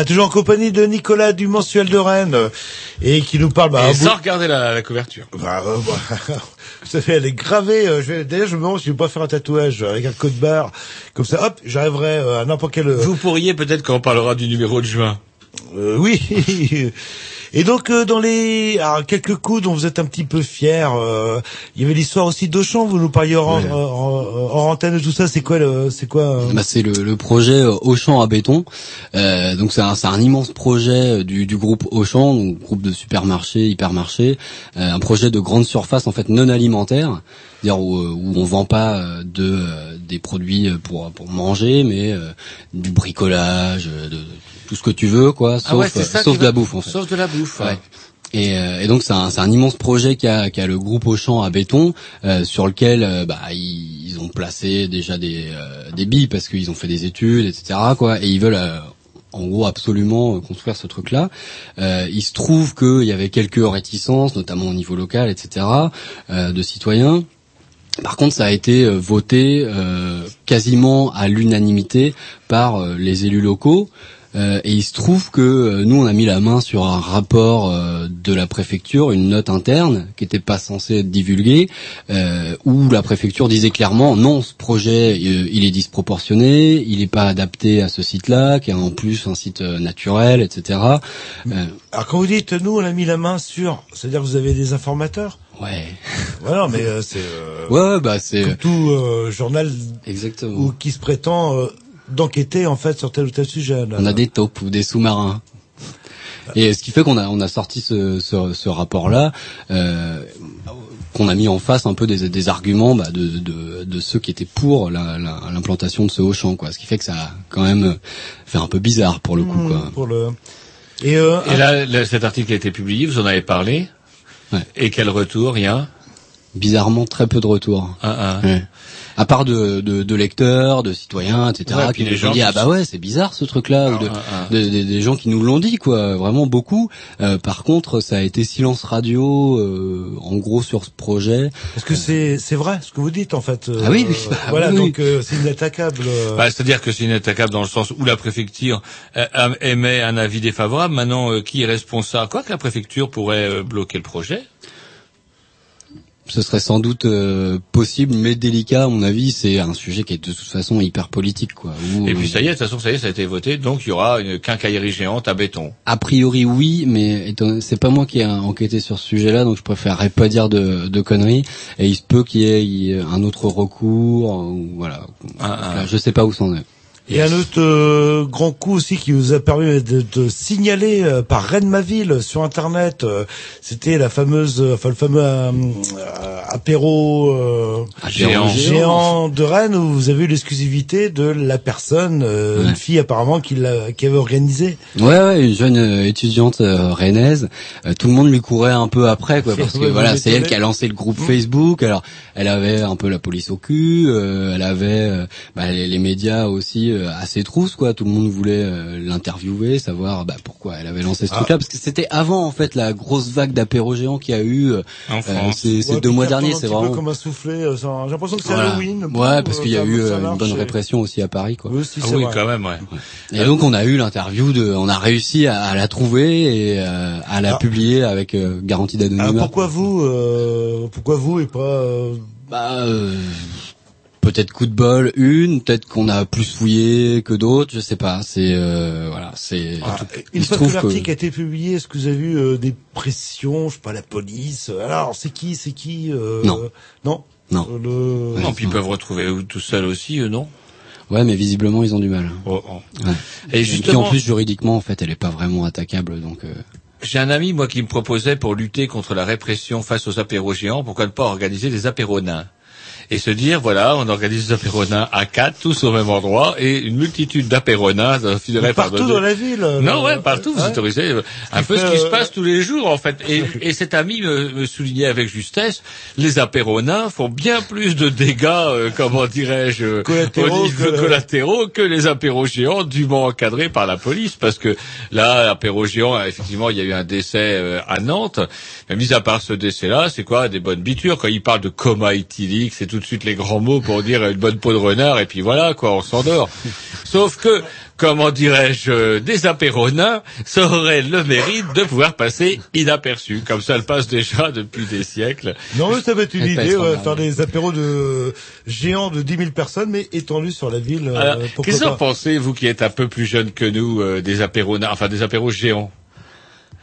Voilà, toujours en compagnie de Nicolas du Mensuel de Rennes, euh, et qui nous parle... Bah, Et sans bout- regarder la, la couverture. Bah, euh, (laughs) bah, vous savez, elle est gravée. euh, je vais, d'ailleurs, je me demande si je vais pas faire un tatouage avec un code barre. Comme ça, hop, j'arriverai à n'importe quel... Vous pourriez peut-être quand on parlera du numéro de juin. Euh, oui. (laughs) Et donc euh, dans les alors, quelques coups dont vous êtes un petit peu fiers, euh, il y avait l'histoire aussi d'Auchan. Vous nous parliez Ouais. hors- hors- hors antenne de tout ça. C'est quoi le c'est quoi euh, Bah, c'est le, le projet euh, Auchan à béton. Euh, donc c'est un, c'est un immense projet euh, du, du groupe Auchan, donc groupe de supermarchés, hypermarchés, euh, un projet de grande surface en fait non alimentaire, c'est-à-dire où, euh, où on vend pas euh, de euh, des produits pour pour manger, mais euh, du bricolage, de, de tout ce que tu veux quoi, sauf Ah ouais, c'est ça sauf qui de la bouffe en fait. Sauf de la bouffe. Ouais. Et, euh, et donc c'est un, c'est un immense projet qu'a qu'a le groupe Auchan à béton euh, sur lequel euh, bah, ils, ils ont placé déjà des, euh, des billes parce qu'ils ont fait des études etc quoi et ils veulent euh, en gros absolument construire ce truc là. il se trouve qu'il y avait quelques réticences notamment au niveau local etc euh, de citoyens. Par contre, ça a été euh, voté euh, quasiment à l'unanimité par euh, les élus locaux. Euh, et il se trouve que euh, nous, on a mis la main sur un rapport euh, de la préfecture, une note interne qui n'était pas censée être divulguée, euh, où la préfecture disait clairement non, ce projet, euh, il est disproportionné, il n'est pas adapté à ce site-là, qui est en plus un site euh, naturel, etc. Euh, Alors quand vous dites nous on a mis la main sur, c'est-à-dire que vous avez des informateurs? Ouais. (laughs) Voilà, mais euh, c'est euh, ouais, bah c'est tout euh, journal exactement ou qui se prétend euh, d'enquêter en fait sur tel ou tel sujet. là. On a des taupes ou des sous-marins. Et ce qui fait qu'on a on a sorti ce, ce, ce rapport-là, euh, qu'on a mis en face un peu des, des arguments bah, de, de, de ceux qui étaient pour la- la- l'implantation de ce haut champ, quoi. Ce qui fait que ça a quand même fait un peu bizarre pour le coup, Mmh, quoi. Pour le et, euh, Et là, là, cet article a été publié, vous en avez parlé. Et quel retour, rien Bizarrement, très peu de retours. Ah, ah. Ouais. À part de, de, de lecteurs, de citoyens, etc., Ouais, qui puis nous les gens dit ah bah ouais c'est bizarre ce truc-là, ou de, Ah, ah. de- de- des gens qui nous l'ont dit quoi, vraiment beaucoup. Euh, par contre, ça a été silence radio, euh, en gros sur ce projet. Parce que c'est c'est vrai ce que vous dites en fait. euh, Ah oui, oui. (laughs) voilà Oui, donc euh, c'est inattaquable. euh. Bah, C'est-à-dire que c'est inattaquable dans le sens où la préfecture euh, euh, émet un avis défavorable. Maintenant, euh, qui est responsable? Quoi que la préfecture pourrait euh, bloquer le projet? Ce serait sans doute euh, possible, mais délicat à mon avis. C'est un sujet qui est de toute façon hyper politique quoi. où- Et puis ça y est, de toute façon, ça y est, ça a été voté. Donc il y aura une quincaillerie géante à béton. A priori oui, mais c'est pas moi qui ai enquêté sur ce sujet-là, donc je préférerais pas dire de, de conneries. Et il se peut qu'il y ait un autre recours, ou voilà. Ah, Là, je sais pas où c'en est. Et un autre euh, grand coup aussi qui vous a permis de, de signaler euh, par Rennes ma ville sur internet, euh, c'était la fameuse, euh, enfin le fameux euh, apéro euh, Géant. géant de Rennes où vous avez eu l'exclusivité de la personne, euh, Ouais. une fille apparemment qui, qui avait organisé. Ouais, ouais, une jeune étudiante euh, rennaise. Euh, tout le monde lui courait un peu après, quoi, (laughs) parce que Ouais, voilà, c'est elle qui a lancé le groupe Mm. Facebook. Alors, elle avait un peu la police au cul, euh, elle avait euh, bah, les, les médias aussi euh, à ses trousses, quoi. Tout le monde voulait euh, l'interviewer, savoir bah, pourquoi elle avait lancé ce Ah. truc-là, parce que c'était avant en fait la grosse vague d'apéro géant qu'il y a eu euh, euh, ces, deux mois derniers. C'est peu vraiment comme un soufflé. euh, J'ai l'impression que c'est voilà. Halloween. Ouais, parce qu'il y a ça- eu euh, une bonne et- répression aussi à Paris, quoi. Oui, aussi, Ah oui, vrai. quand même, ouais. Et donc on a eu l'interview de, on a réussi à, à la trouver et euh, à la Ah. publier avec euh, garantie Ah, d'anonymat. pourquoi vous, euh, pourquoi vous et pas euh, Bah, euh, peut-être coup de bol, une, peut-être qu'on a plus fouillé que d'autres, je sais pas. C'est euh, voilà, c'est. Ah, une fois que l'article a été publié, est-ce que vous avez eu euh, des pressions, je sais pas, la police euh, Alors, c'est qui, c'est qui euh, Non. Non. Non. Euh, Non, puis ils peuvent retrouver tout seuls aussi, eux, non? Ouais, mais visiblement ils ont du mal. Oh, oh. Ouais. Et Et puis justement, en plus juridiquement, en fait, elle est pas vraiment attaquable, donc. euh, j'ai un ami, moi, qui me proposait pour lutter contre la répression face aux apéros géants, pourquoi ne pas organiser des apéros nains? Et se dire, voilà, on organise des apéros nains à quatre, tous au même endroit, et une multitude finirait par Partout dans la ville. euh, Non, ouais, partout, vous autorisez euh, un peu ce qui se euh, passe tous les jours, en fait. Et, (laughs) et cet ami me, me soulignait avec justesse, les apéronins font bien plus de dégâts, euh, comment dirais-je, euh, Collatéraux que- collatéraux que les apéros géants dûment encadrés par la police, parce que là, l'apéro géant, euh, effectivement, il y a eu un décès euh, à Nantes, mais mis à part ce décès-là, c'est quoi? Des bonnes bitures. Quand il parle de coma éthylique, c'est tout de suite les grands mots pour dire une bonne peau de renard, et puis voilà, quoi, on s'endort. (laughs) Sauf que comment dirais-je, euh, des apéronins, ça aurait le mérite de pouvoir passer inaperçu, comme ça elle passe déjà depuis des siècles. Non, mais ça va être une Elle idée, ouais, bas. faire des apéros de géants de 10 000 personnes, mais étendus sur la ville. euh, Qu'est-ce que vous pensez, vous qui êtes un peu plus jeune que nous, euh, des apéros, enfin des apéros géants?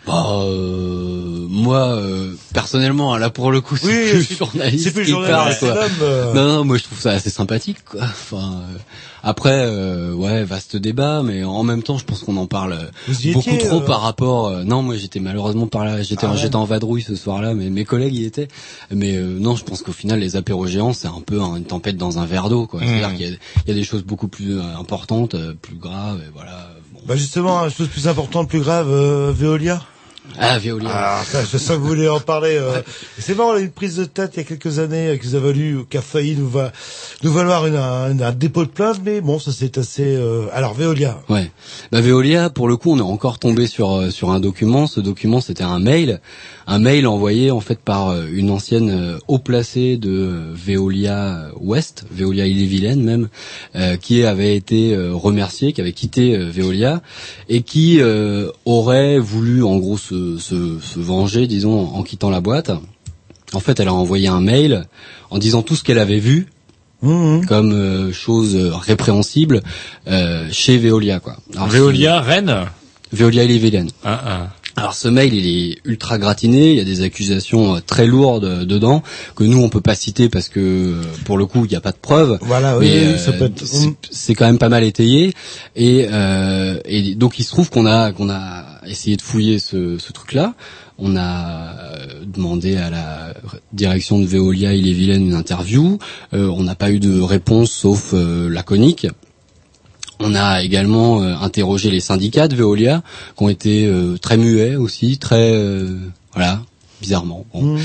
Bah, euh, moi, euh, personnellement, hein, là pour le coup, c'est Oui, plus c'est- journaliste c'est plus qui journaliste, parle, quoi. euh. Non, non, moi je trouve ça assez sympathique, quoi. Enfin, euh, après, euh, ouais, vaste débat, mais en même temps, je pense qu'on en parle euh, beaucoup étiez, trop euh par rapport. euh, non, moi j'étais malheureusement par là, j'étais Ah j'étais en vadrouille ce soir-là, mais mes collègues y étaient. Mais euh, non, je pense qu'au final, les apéros géants, c'est un peu une tempête dans un verre d'eau, quoi. C'est-à-dire Mhm. qu'il y a, il y a des choses beaucoup plus importantes, euh, plus graves, et voilà. Bah justement, une chose plus importante, plus grave, euh, Veolia? Ah, Veolia. Ah, ça, je sens que vous voulez en parler. euh. (laughs) C'est marrant, on a eu une prise de tête il y a quelques années euh, qui nous a valu, qui a failli nous, va, nous valoir une, un, un dépôt de plainte, mais bon, ça c'est assez. euh, Alors Veolia. Ouais. Bah Veolia, pour le coup, on est encore tombé sur euh, sur un document. Ce document, c'était un mail, un mail envoyé en fait par euh, une ancienne euh, haut placée de euh, Veolia Ouest, Veolia Ille-et-Vilaine même, euh, qui avait été euh, remerciée, qui avait quitté euh, Veolia et qui euh, aurait voulu en gros se, se se venger, disons, en quittant la boîte. En fait, elle a envoyé un mail en disant tout ce qu'elle avait vu comme euh, chose euh, répréhensible euh, chez Veolia quoi. Alors, Veolia, Rennes Veolia et les Vilaines. Ah, ah. Alors ce mail il est ultra gratiné, il y a des accusations euh, très lourdes euh, dedans que nous on peut pas citer parce que euh, pour le coup il n'y a pas de preuves. Voilà, oui, mais oui, euh, ça peut être- c'est- quand même pas mal étayé et euh, et donc il se trouve qu'on a qu'on a essayé de fouiller ce, ce truc là. On a demandé à la direction de Veolia et les Vilaines une interview. Euh, on n'a pas eu de réponse sauf laconique. On a également euh, interrogé les syndicats de Veolia, qui ont été euh, très muets aussi, très euh, voilà, bizarrement. bon.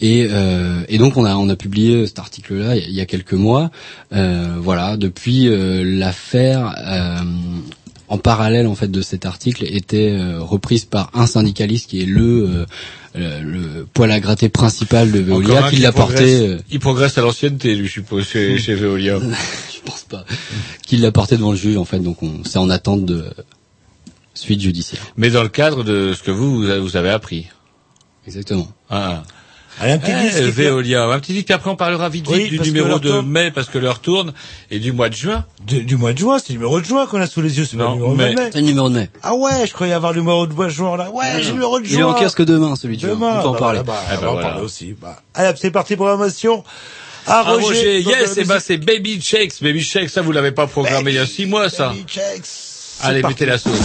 Et, euh, et donc on a on a publié cet article-là il y a- il y a quelques mois. Euh, voilà, depuis euh, l'affaire. En parallèle en fait de cet article était euh, reprise par un syndicaliste qui est le euh, le, le poil à gratter principal de Veolia qui qui l'a porté euh, Il progresse à l'ancienneté, lui, je suppose, chez, chez Veolia. (laughs) je pense pas qui l'a porté devant le juge en fait donc on c'est en attente de suite judiciaire Mais dans le cadre de ce que vous, vous avez- vous avez appris. exactement Ah. Allez, un petit Eh, disque. Veolia, un petit disque, puis après on parlera vite, vite Oui, du numéro de tourne. mai, parce que l'heure tourne, et du mois de juin. Du, du mois de juin, c'est le numéro de juin qu'on a sous les yeux, c'est le numéro de mai. c'est le numéro de mai Ah ouais, je croyais avoir le numéro de juin là. Ouais, j'ai le numéro de il juin. est en kiosque demain celui de juin. Demain, on peut en bah, parler bah, Eh on ben va en parler aussi. Bah, allez, c'est parti programmation. Ah, Ah, Roger, yes, euh, et ben c'est Baby Shakes, Baby Shakes, ça vous l'avez pas programmé il y a six mois, ça. Baby. C'est Allez, parti. mettez la sauce.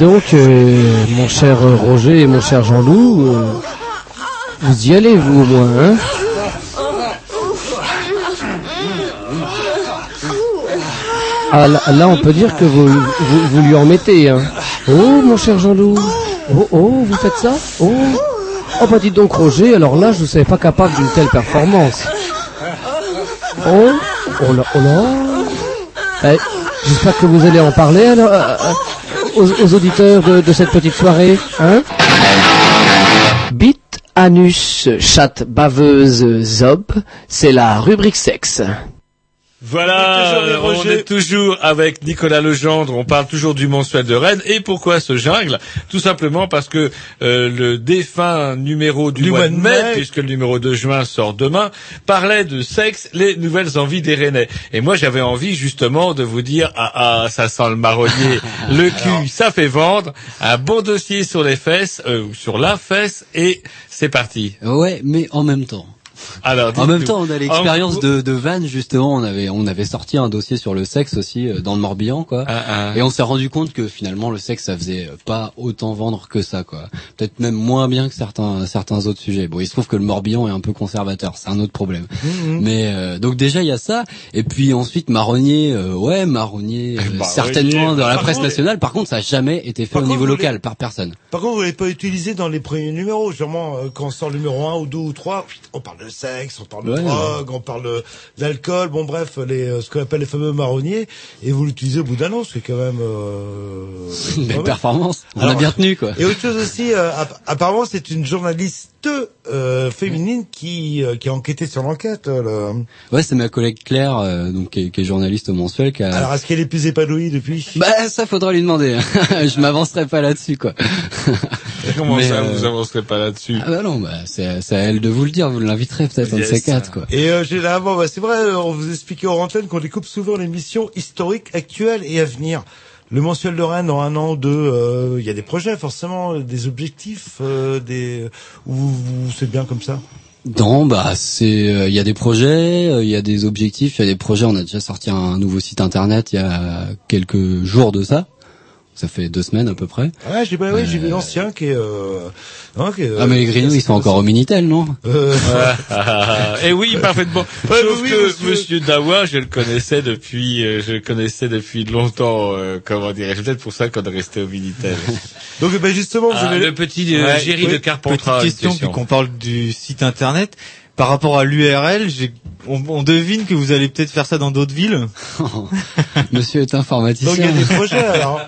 Donc, euh, mon cher Roger et mon cher Jean-Loup, euh, vous y allez vous au moins, hein Ah, là, là, on peut dire que vous, vous, vous lui en mettez, hein. Oh, mon cher Jean-Loup. Oh, oh, vous faites ça? Oh. Oh, bah dites donc, Roger, alors là, je ne savais pas capable d'une telle performance. Oh, oh là, oh là. Eh, J'espère que vous allez en parler alors, euh, euh, aux, auditeurs de, cette petite soirée, hein Bite, anus, chatte, baveuse, zob, c'est la rubrique sexe. Voilà, on Roger. est toujours avec Nicolas Legendre, on parle toujours du mensuel de Rennes. Et pourquoi ce jungle? Tout simplement parce que euh, le défunt numéro du, mois, de mai, puisque le numéro de juin sort demain, parlait de sexe, les nouvelles envies des Rennais. Et moi j'avais envie justement de vous dire, ah ah, ça sent le marronnier, (laughs) le cul, ça fait vendre, un bon dossier sur les fesses, euh, sur la fesse, et c'est parti. Ouais, mais en même temps. Alors, En même temps, on a l'expérience de, de Van justement. On avait on avait sorti un dossier sur le sexe aussi euh, dans le Morbihan, quoi. Ah, Et on s'est rendu compte que finalement le sexe ça faisait pas autant vendre que ça, quoi. Peut-être même moins bien que certains certains autres sujets. Bon, il se trouve que le Morbihan est un peu conservateur, c'est un autre problème. Mhm. Mais euh, donc déjà il y a ça. Et puis ensuite Marronnier, euh, ouais Marronnier, euh, certainement dans la presse contre- nationale. Par contre, ça a jamais été fait au niveau local par personne. Par contre, vous l'avez pas utilisé dans les premiers numéros. Sûrement, euh, quand on sort le numéro 1 ou 2 ou 3, on parle de sexe, on parle de Ouais. drogue, on parle de- d'alcool, bon bref, les, euh, ce qu'on appelle les fameux marronniers, et vous l'utilisez au bout d'un an, c'est quand même... Euh, (laughs) Une belle performance. On a Alors, bien tenu, quoi. Et autre chose aussi, euh, app- apparemment c'est une journaliste euh, féminine qui, euh, qui a enquêté sur l'enquête. euh, le- Ouais, c'est ma collègue Claire, euh, donc qui est, qui est journaliste au mensuel, qui a. Alors est-ce qu'elle est plus épanouie depuis? Bah ça faudra lui demander. (laughs) Je m'avancerai pas là-dessus quoi. Comment Mais, ça, euh, vous avancerez pas là-dessus? Ah bah non, bah c'est c'est à elle de vous le dire. Vous l'inviterez peut-être un de Yes. ces quatre quoi. Et euh, généralement, bah, c'est vrai, euh, on vous expliquait hors antenne qu'on découpe souvent l'émission historique, actuelle et à venir. Le mensuel de Rennes, dans un an ou deux, euh, il y a des projets forcément, des objectifs, euh, des ou c'est bien comme ça? Non, bah c'est euh, il y a des projets, euh, il y a des objectifs, il y a des projets. On a déjà sorti un nouveau site internet il y a quelques jours de ça. Ça fait deux semaines à peu près. Ouais, j'ai bah, oui, j'ai vu l'ancien qui est. Euh, non, qui est, euh, ah mais les Grignoux ils sont encore au Minitel non? Euh, (laughs) Et oui, parfaitement. (laughs) Sauf oui, que monsieur. Monsieur Dawa, je le connaissais depuis, euh, je le connaissais depuis longtemps. euh, comment dirais-je Peut-être pour ça qu'on est resté au Minitel. (laughs) Donc bah, justement, vous Ah, avez le petit euh, Ouais, Géry oui, de Carpentras. Petite une question, puis qu'on parle du site internet. Par rapport à l'URL, j'ai- on, on devine que vous allez peut-être faire ça dans d'autres villes. Monsieur est informaticien. Donc il y a des projets alors.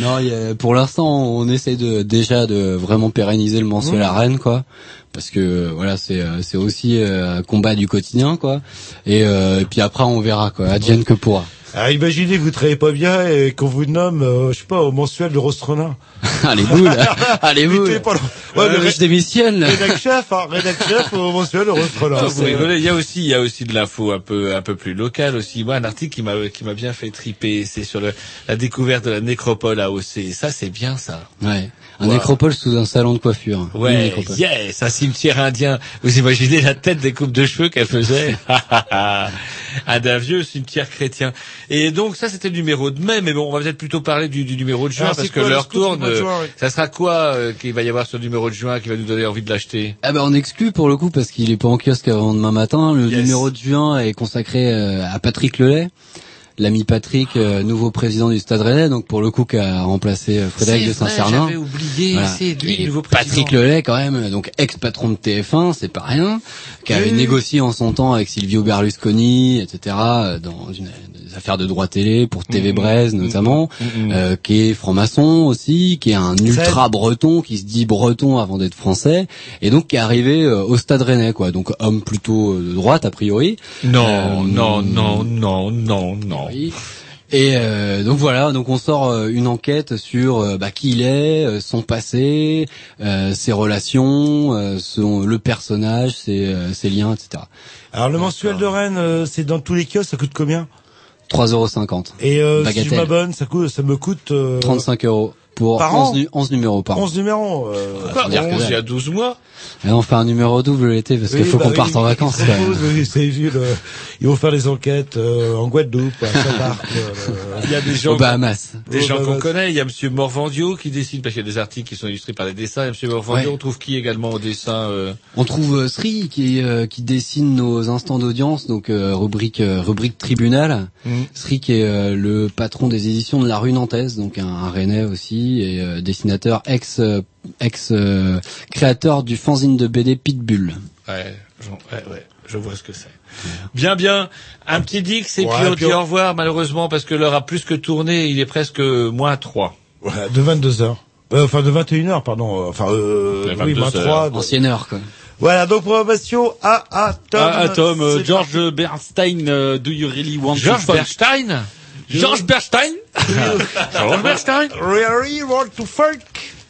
Non, y a- pour l'instant, on essaie de déjà de vraiment pérenniser le mensuel à Rennes, quoi. Parce que voilà, c'est euh, c'est aussi euh, un combat du quotidien, quoi. Et, euh, et puis après, on verra, quoi. Advienne que pourra. Alors imaginez que vous travaillez pas bien et qu'on vous nomme, euh, je sais pas, au mensuel de Rostronin. (laughs) Allez (laughs) allez boules. t'es pas loin. Ouais, Euh, mais je démissionne. là. rédac chef, hein, rédac chef au mensuel de Rostronin. Ah, vous rigolez, il y a aussi, il y a aussi de l'info un peu, un peu plus locale aussi. Moi, un article qui m'a, qui m'a bien fait triper, c'est sur le, la découverte de la nécropole AOC. Ça, c'est bien, ça. Ouais. Un Wow. nécropole sous un salon de coiffure. Ouais, nécropole. yes, un cimetière indien. Vous imaginez la tête des coupes de cheveux qu'elle faisait (laughs) Un d'un vieux cimetière chrétien. Et donc ça, c'était le numéro de mai, mais bon, on va peut-être plutôt parler du, du numéro de juin, Alors, parce c'est que l'heure tourne. juin, oui Ça sera quoi euh, qu'il va y avoir sur le numéro de juin qui va nous donner envie de l'acheter? Ah bah on exclut pour le coup parce qu'il est pas en kiosque avant demain matin. Le Yes. numéro de juin est consacré euh, à Patrick Lelay, l'ami Patrick, euh, nouveau président du Stade Rennais, donc pour le coup qui a remplacé euh, Frédéric de Saint-Cernin. J'avais oublié, Voilà. c'est lui Et le nouveau président. Patrick Lelay quand même, donc ex-patron de TF1, c'est pas rien, qui avait négocié en son temps avec Silvio Berlusconi, etc. euh, dans une, affaires de droit télé pour TV Mhm. Braise notamment, Mhm. euh, qui est franc-maçon aussi, qui est un ultra breton, qui se dit breton avant d'être français, et donc qui est arrivé euh, au Stade Rennais, quoi. Donc homme plutôt euh, de droite a priori. Non, Euh, non, non, non, non, non. oui. Et euh, donc voilà, donc on sort une enquête sur bah, qui il est, son passé, euh, ses relations, euh, son, le personnage, ses, euh, ses liens, etc. Alors le mensuel de Rennes, euh, c'est dans tous les kiosques, ça coûte combien? 3,50 euros. Et euh, si je m'abonne, ça coûte, ça me coûte. Euh, 35 euros. pour Par 11, an nu- 11 numéros par an. 11 numéros. Euh, Quoi, dire que 11 dalle. il y a 12 mois Et on fait un numéro double l'été parce qu'il oui, faut bah qu'on oui, parte en vacances. se quand même. reposent, oui, c'est vu, le- Ils vont faire des enquêtes euh, en Guadeloupe, à Saint-Marc. euh, (laughs) Il y a des gens, Aux Bahamas. des gens qu'on connaît. Il y a Monsieur Morvandio qui dessine parce qu'il y a des articles qui sont illustrés par des dessins. Il y a Monsieur Morvandio, Ouais. on trouve qui également au dessin euh, On trouve euh, Sri qui euh, qui dessine nos instants d'audience, donc euh, rubrique euh, rubrique tribunal. Mhm. Sri qui est euh, le patron des éditions de la rue Nantaise, donc un, un Rennais aussi et euh, dessinateur ex euh, ex euh, créateur du fanzine de BD Pitbull. Ouais, j'en- ouais, ouais, je vois ce que c'est. Bien, bien. Un petit Dix et Ouais, puis on dit on- au revoir malheureusement parce que l'heure a plus que tourné. Il est presque moins 3. voilà, de 22h. Euh, enfin, de 21h, pardon. euh, Enfin, euh, oui, 22 moins heures. 3. de- Ancienne heure quoi. Voilà, donc programmation à, à Tom. Ah, Tom, euh, George Bernstein, euh, do you really want George to fuck Bernstein? George Bernstein? (laughs) George Bernstein? Really want to fuck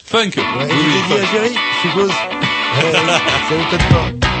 Funk. Ouais, Oui, oui, funk. à Jerry, je suppose. Ouais, (laughs) ça m'étonne pas.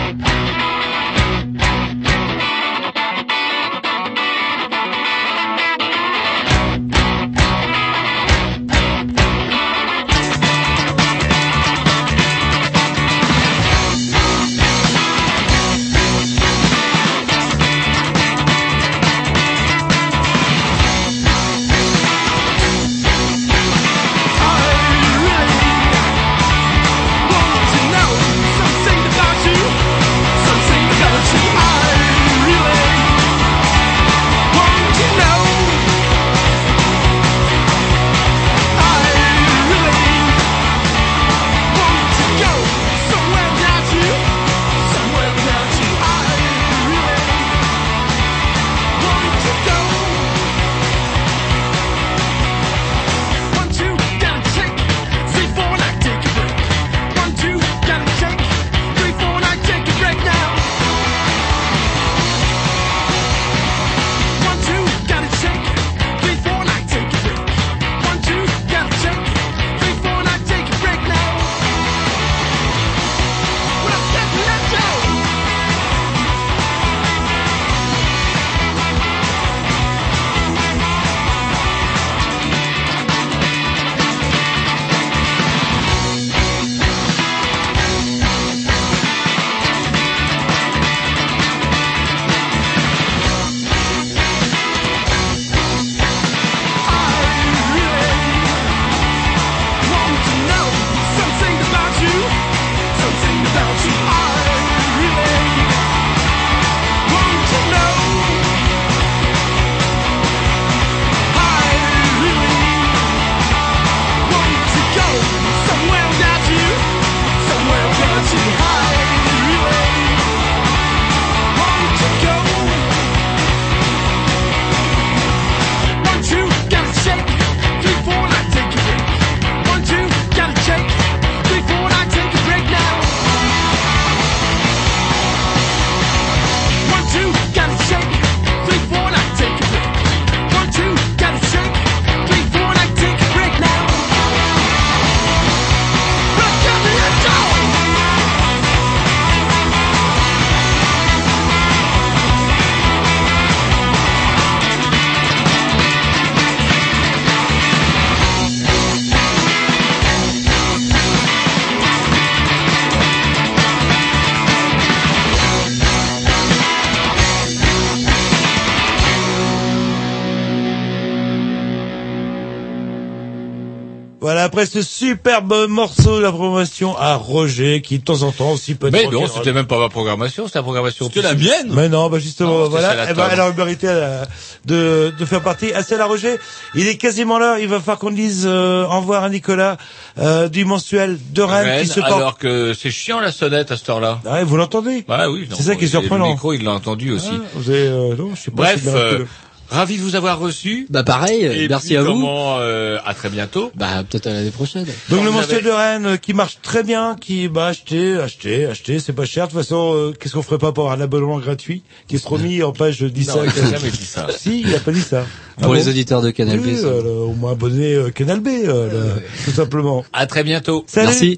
Après ce superbe morceau de la promotion à Roger, qui de temps en temps aussi peut Mais non, c'était même pas ma programmation, c'était la programmation. C'était la mienne Mais non, bah justement, Non, voilà, celle à eh ben, elle a mérité euh, de, de faire partie. Ah, c'est la Roger. Il est quasiment l'heure. Il va falloir qu'on dise euh, au revoir à Nicolas euh, du mensuel de Rennes, Rennes, qui se porte. alors que c'est chiant la sonnette à cette heure-là. Ah, vous l'entendez? Bah oui. C'est ça qui est surprenant. Le micro, il l'a entendu aussi. Ah, vous avez, euh, non, je sais pas Bref, si euh, ravi de vous avoir reçu. Bah pareil, Et merci puis, à vous. comment, euh, à très bientôt. Bah peut-être à l'année prochaine. Donc le avez- de Rennes euh, qui marche très bien, qui bah acheter, acheter, acheter, c'est pas cher. De toute façon, euh, qu'est-ce qu'on ferait pas pour avoir un abonnement gratuit qui se remis en page 17 Non, il a jamais dit ça. (laughs) Si, il a pas dit ça. Pour Ah les bon auditeurs de Canal Oui, B. ça. euh, le- au moins abonné euh, Canal B, euh, le- tout simplement. À très bientôt. Salut. Merci.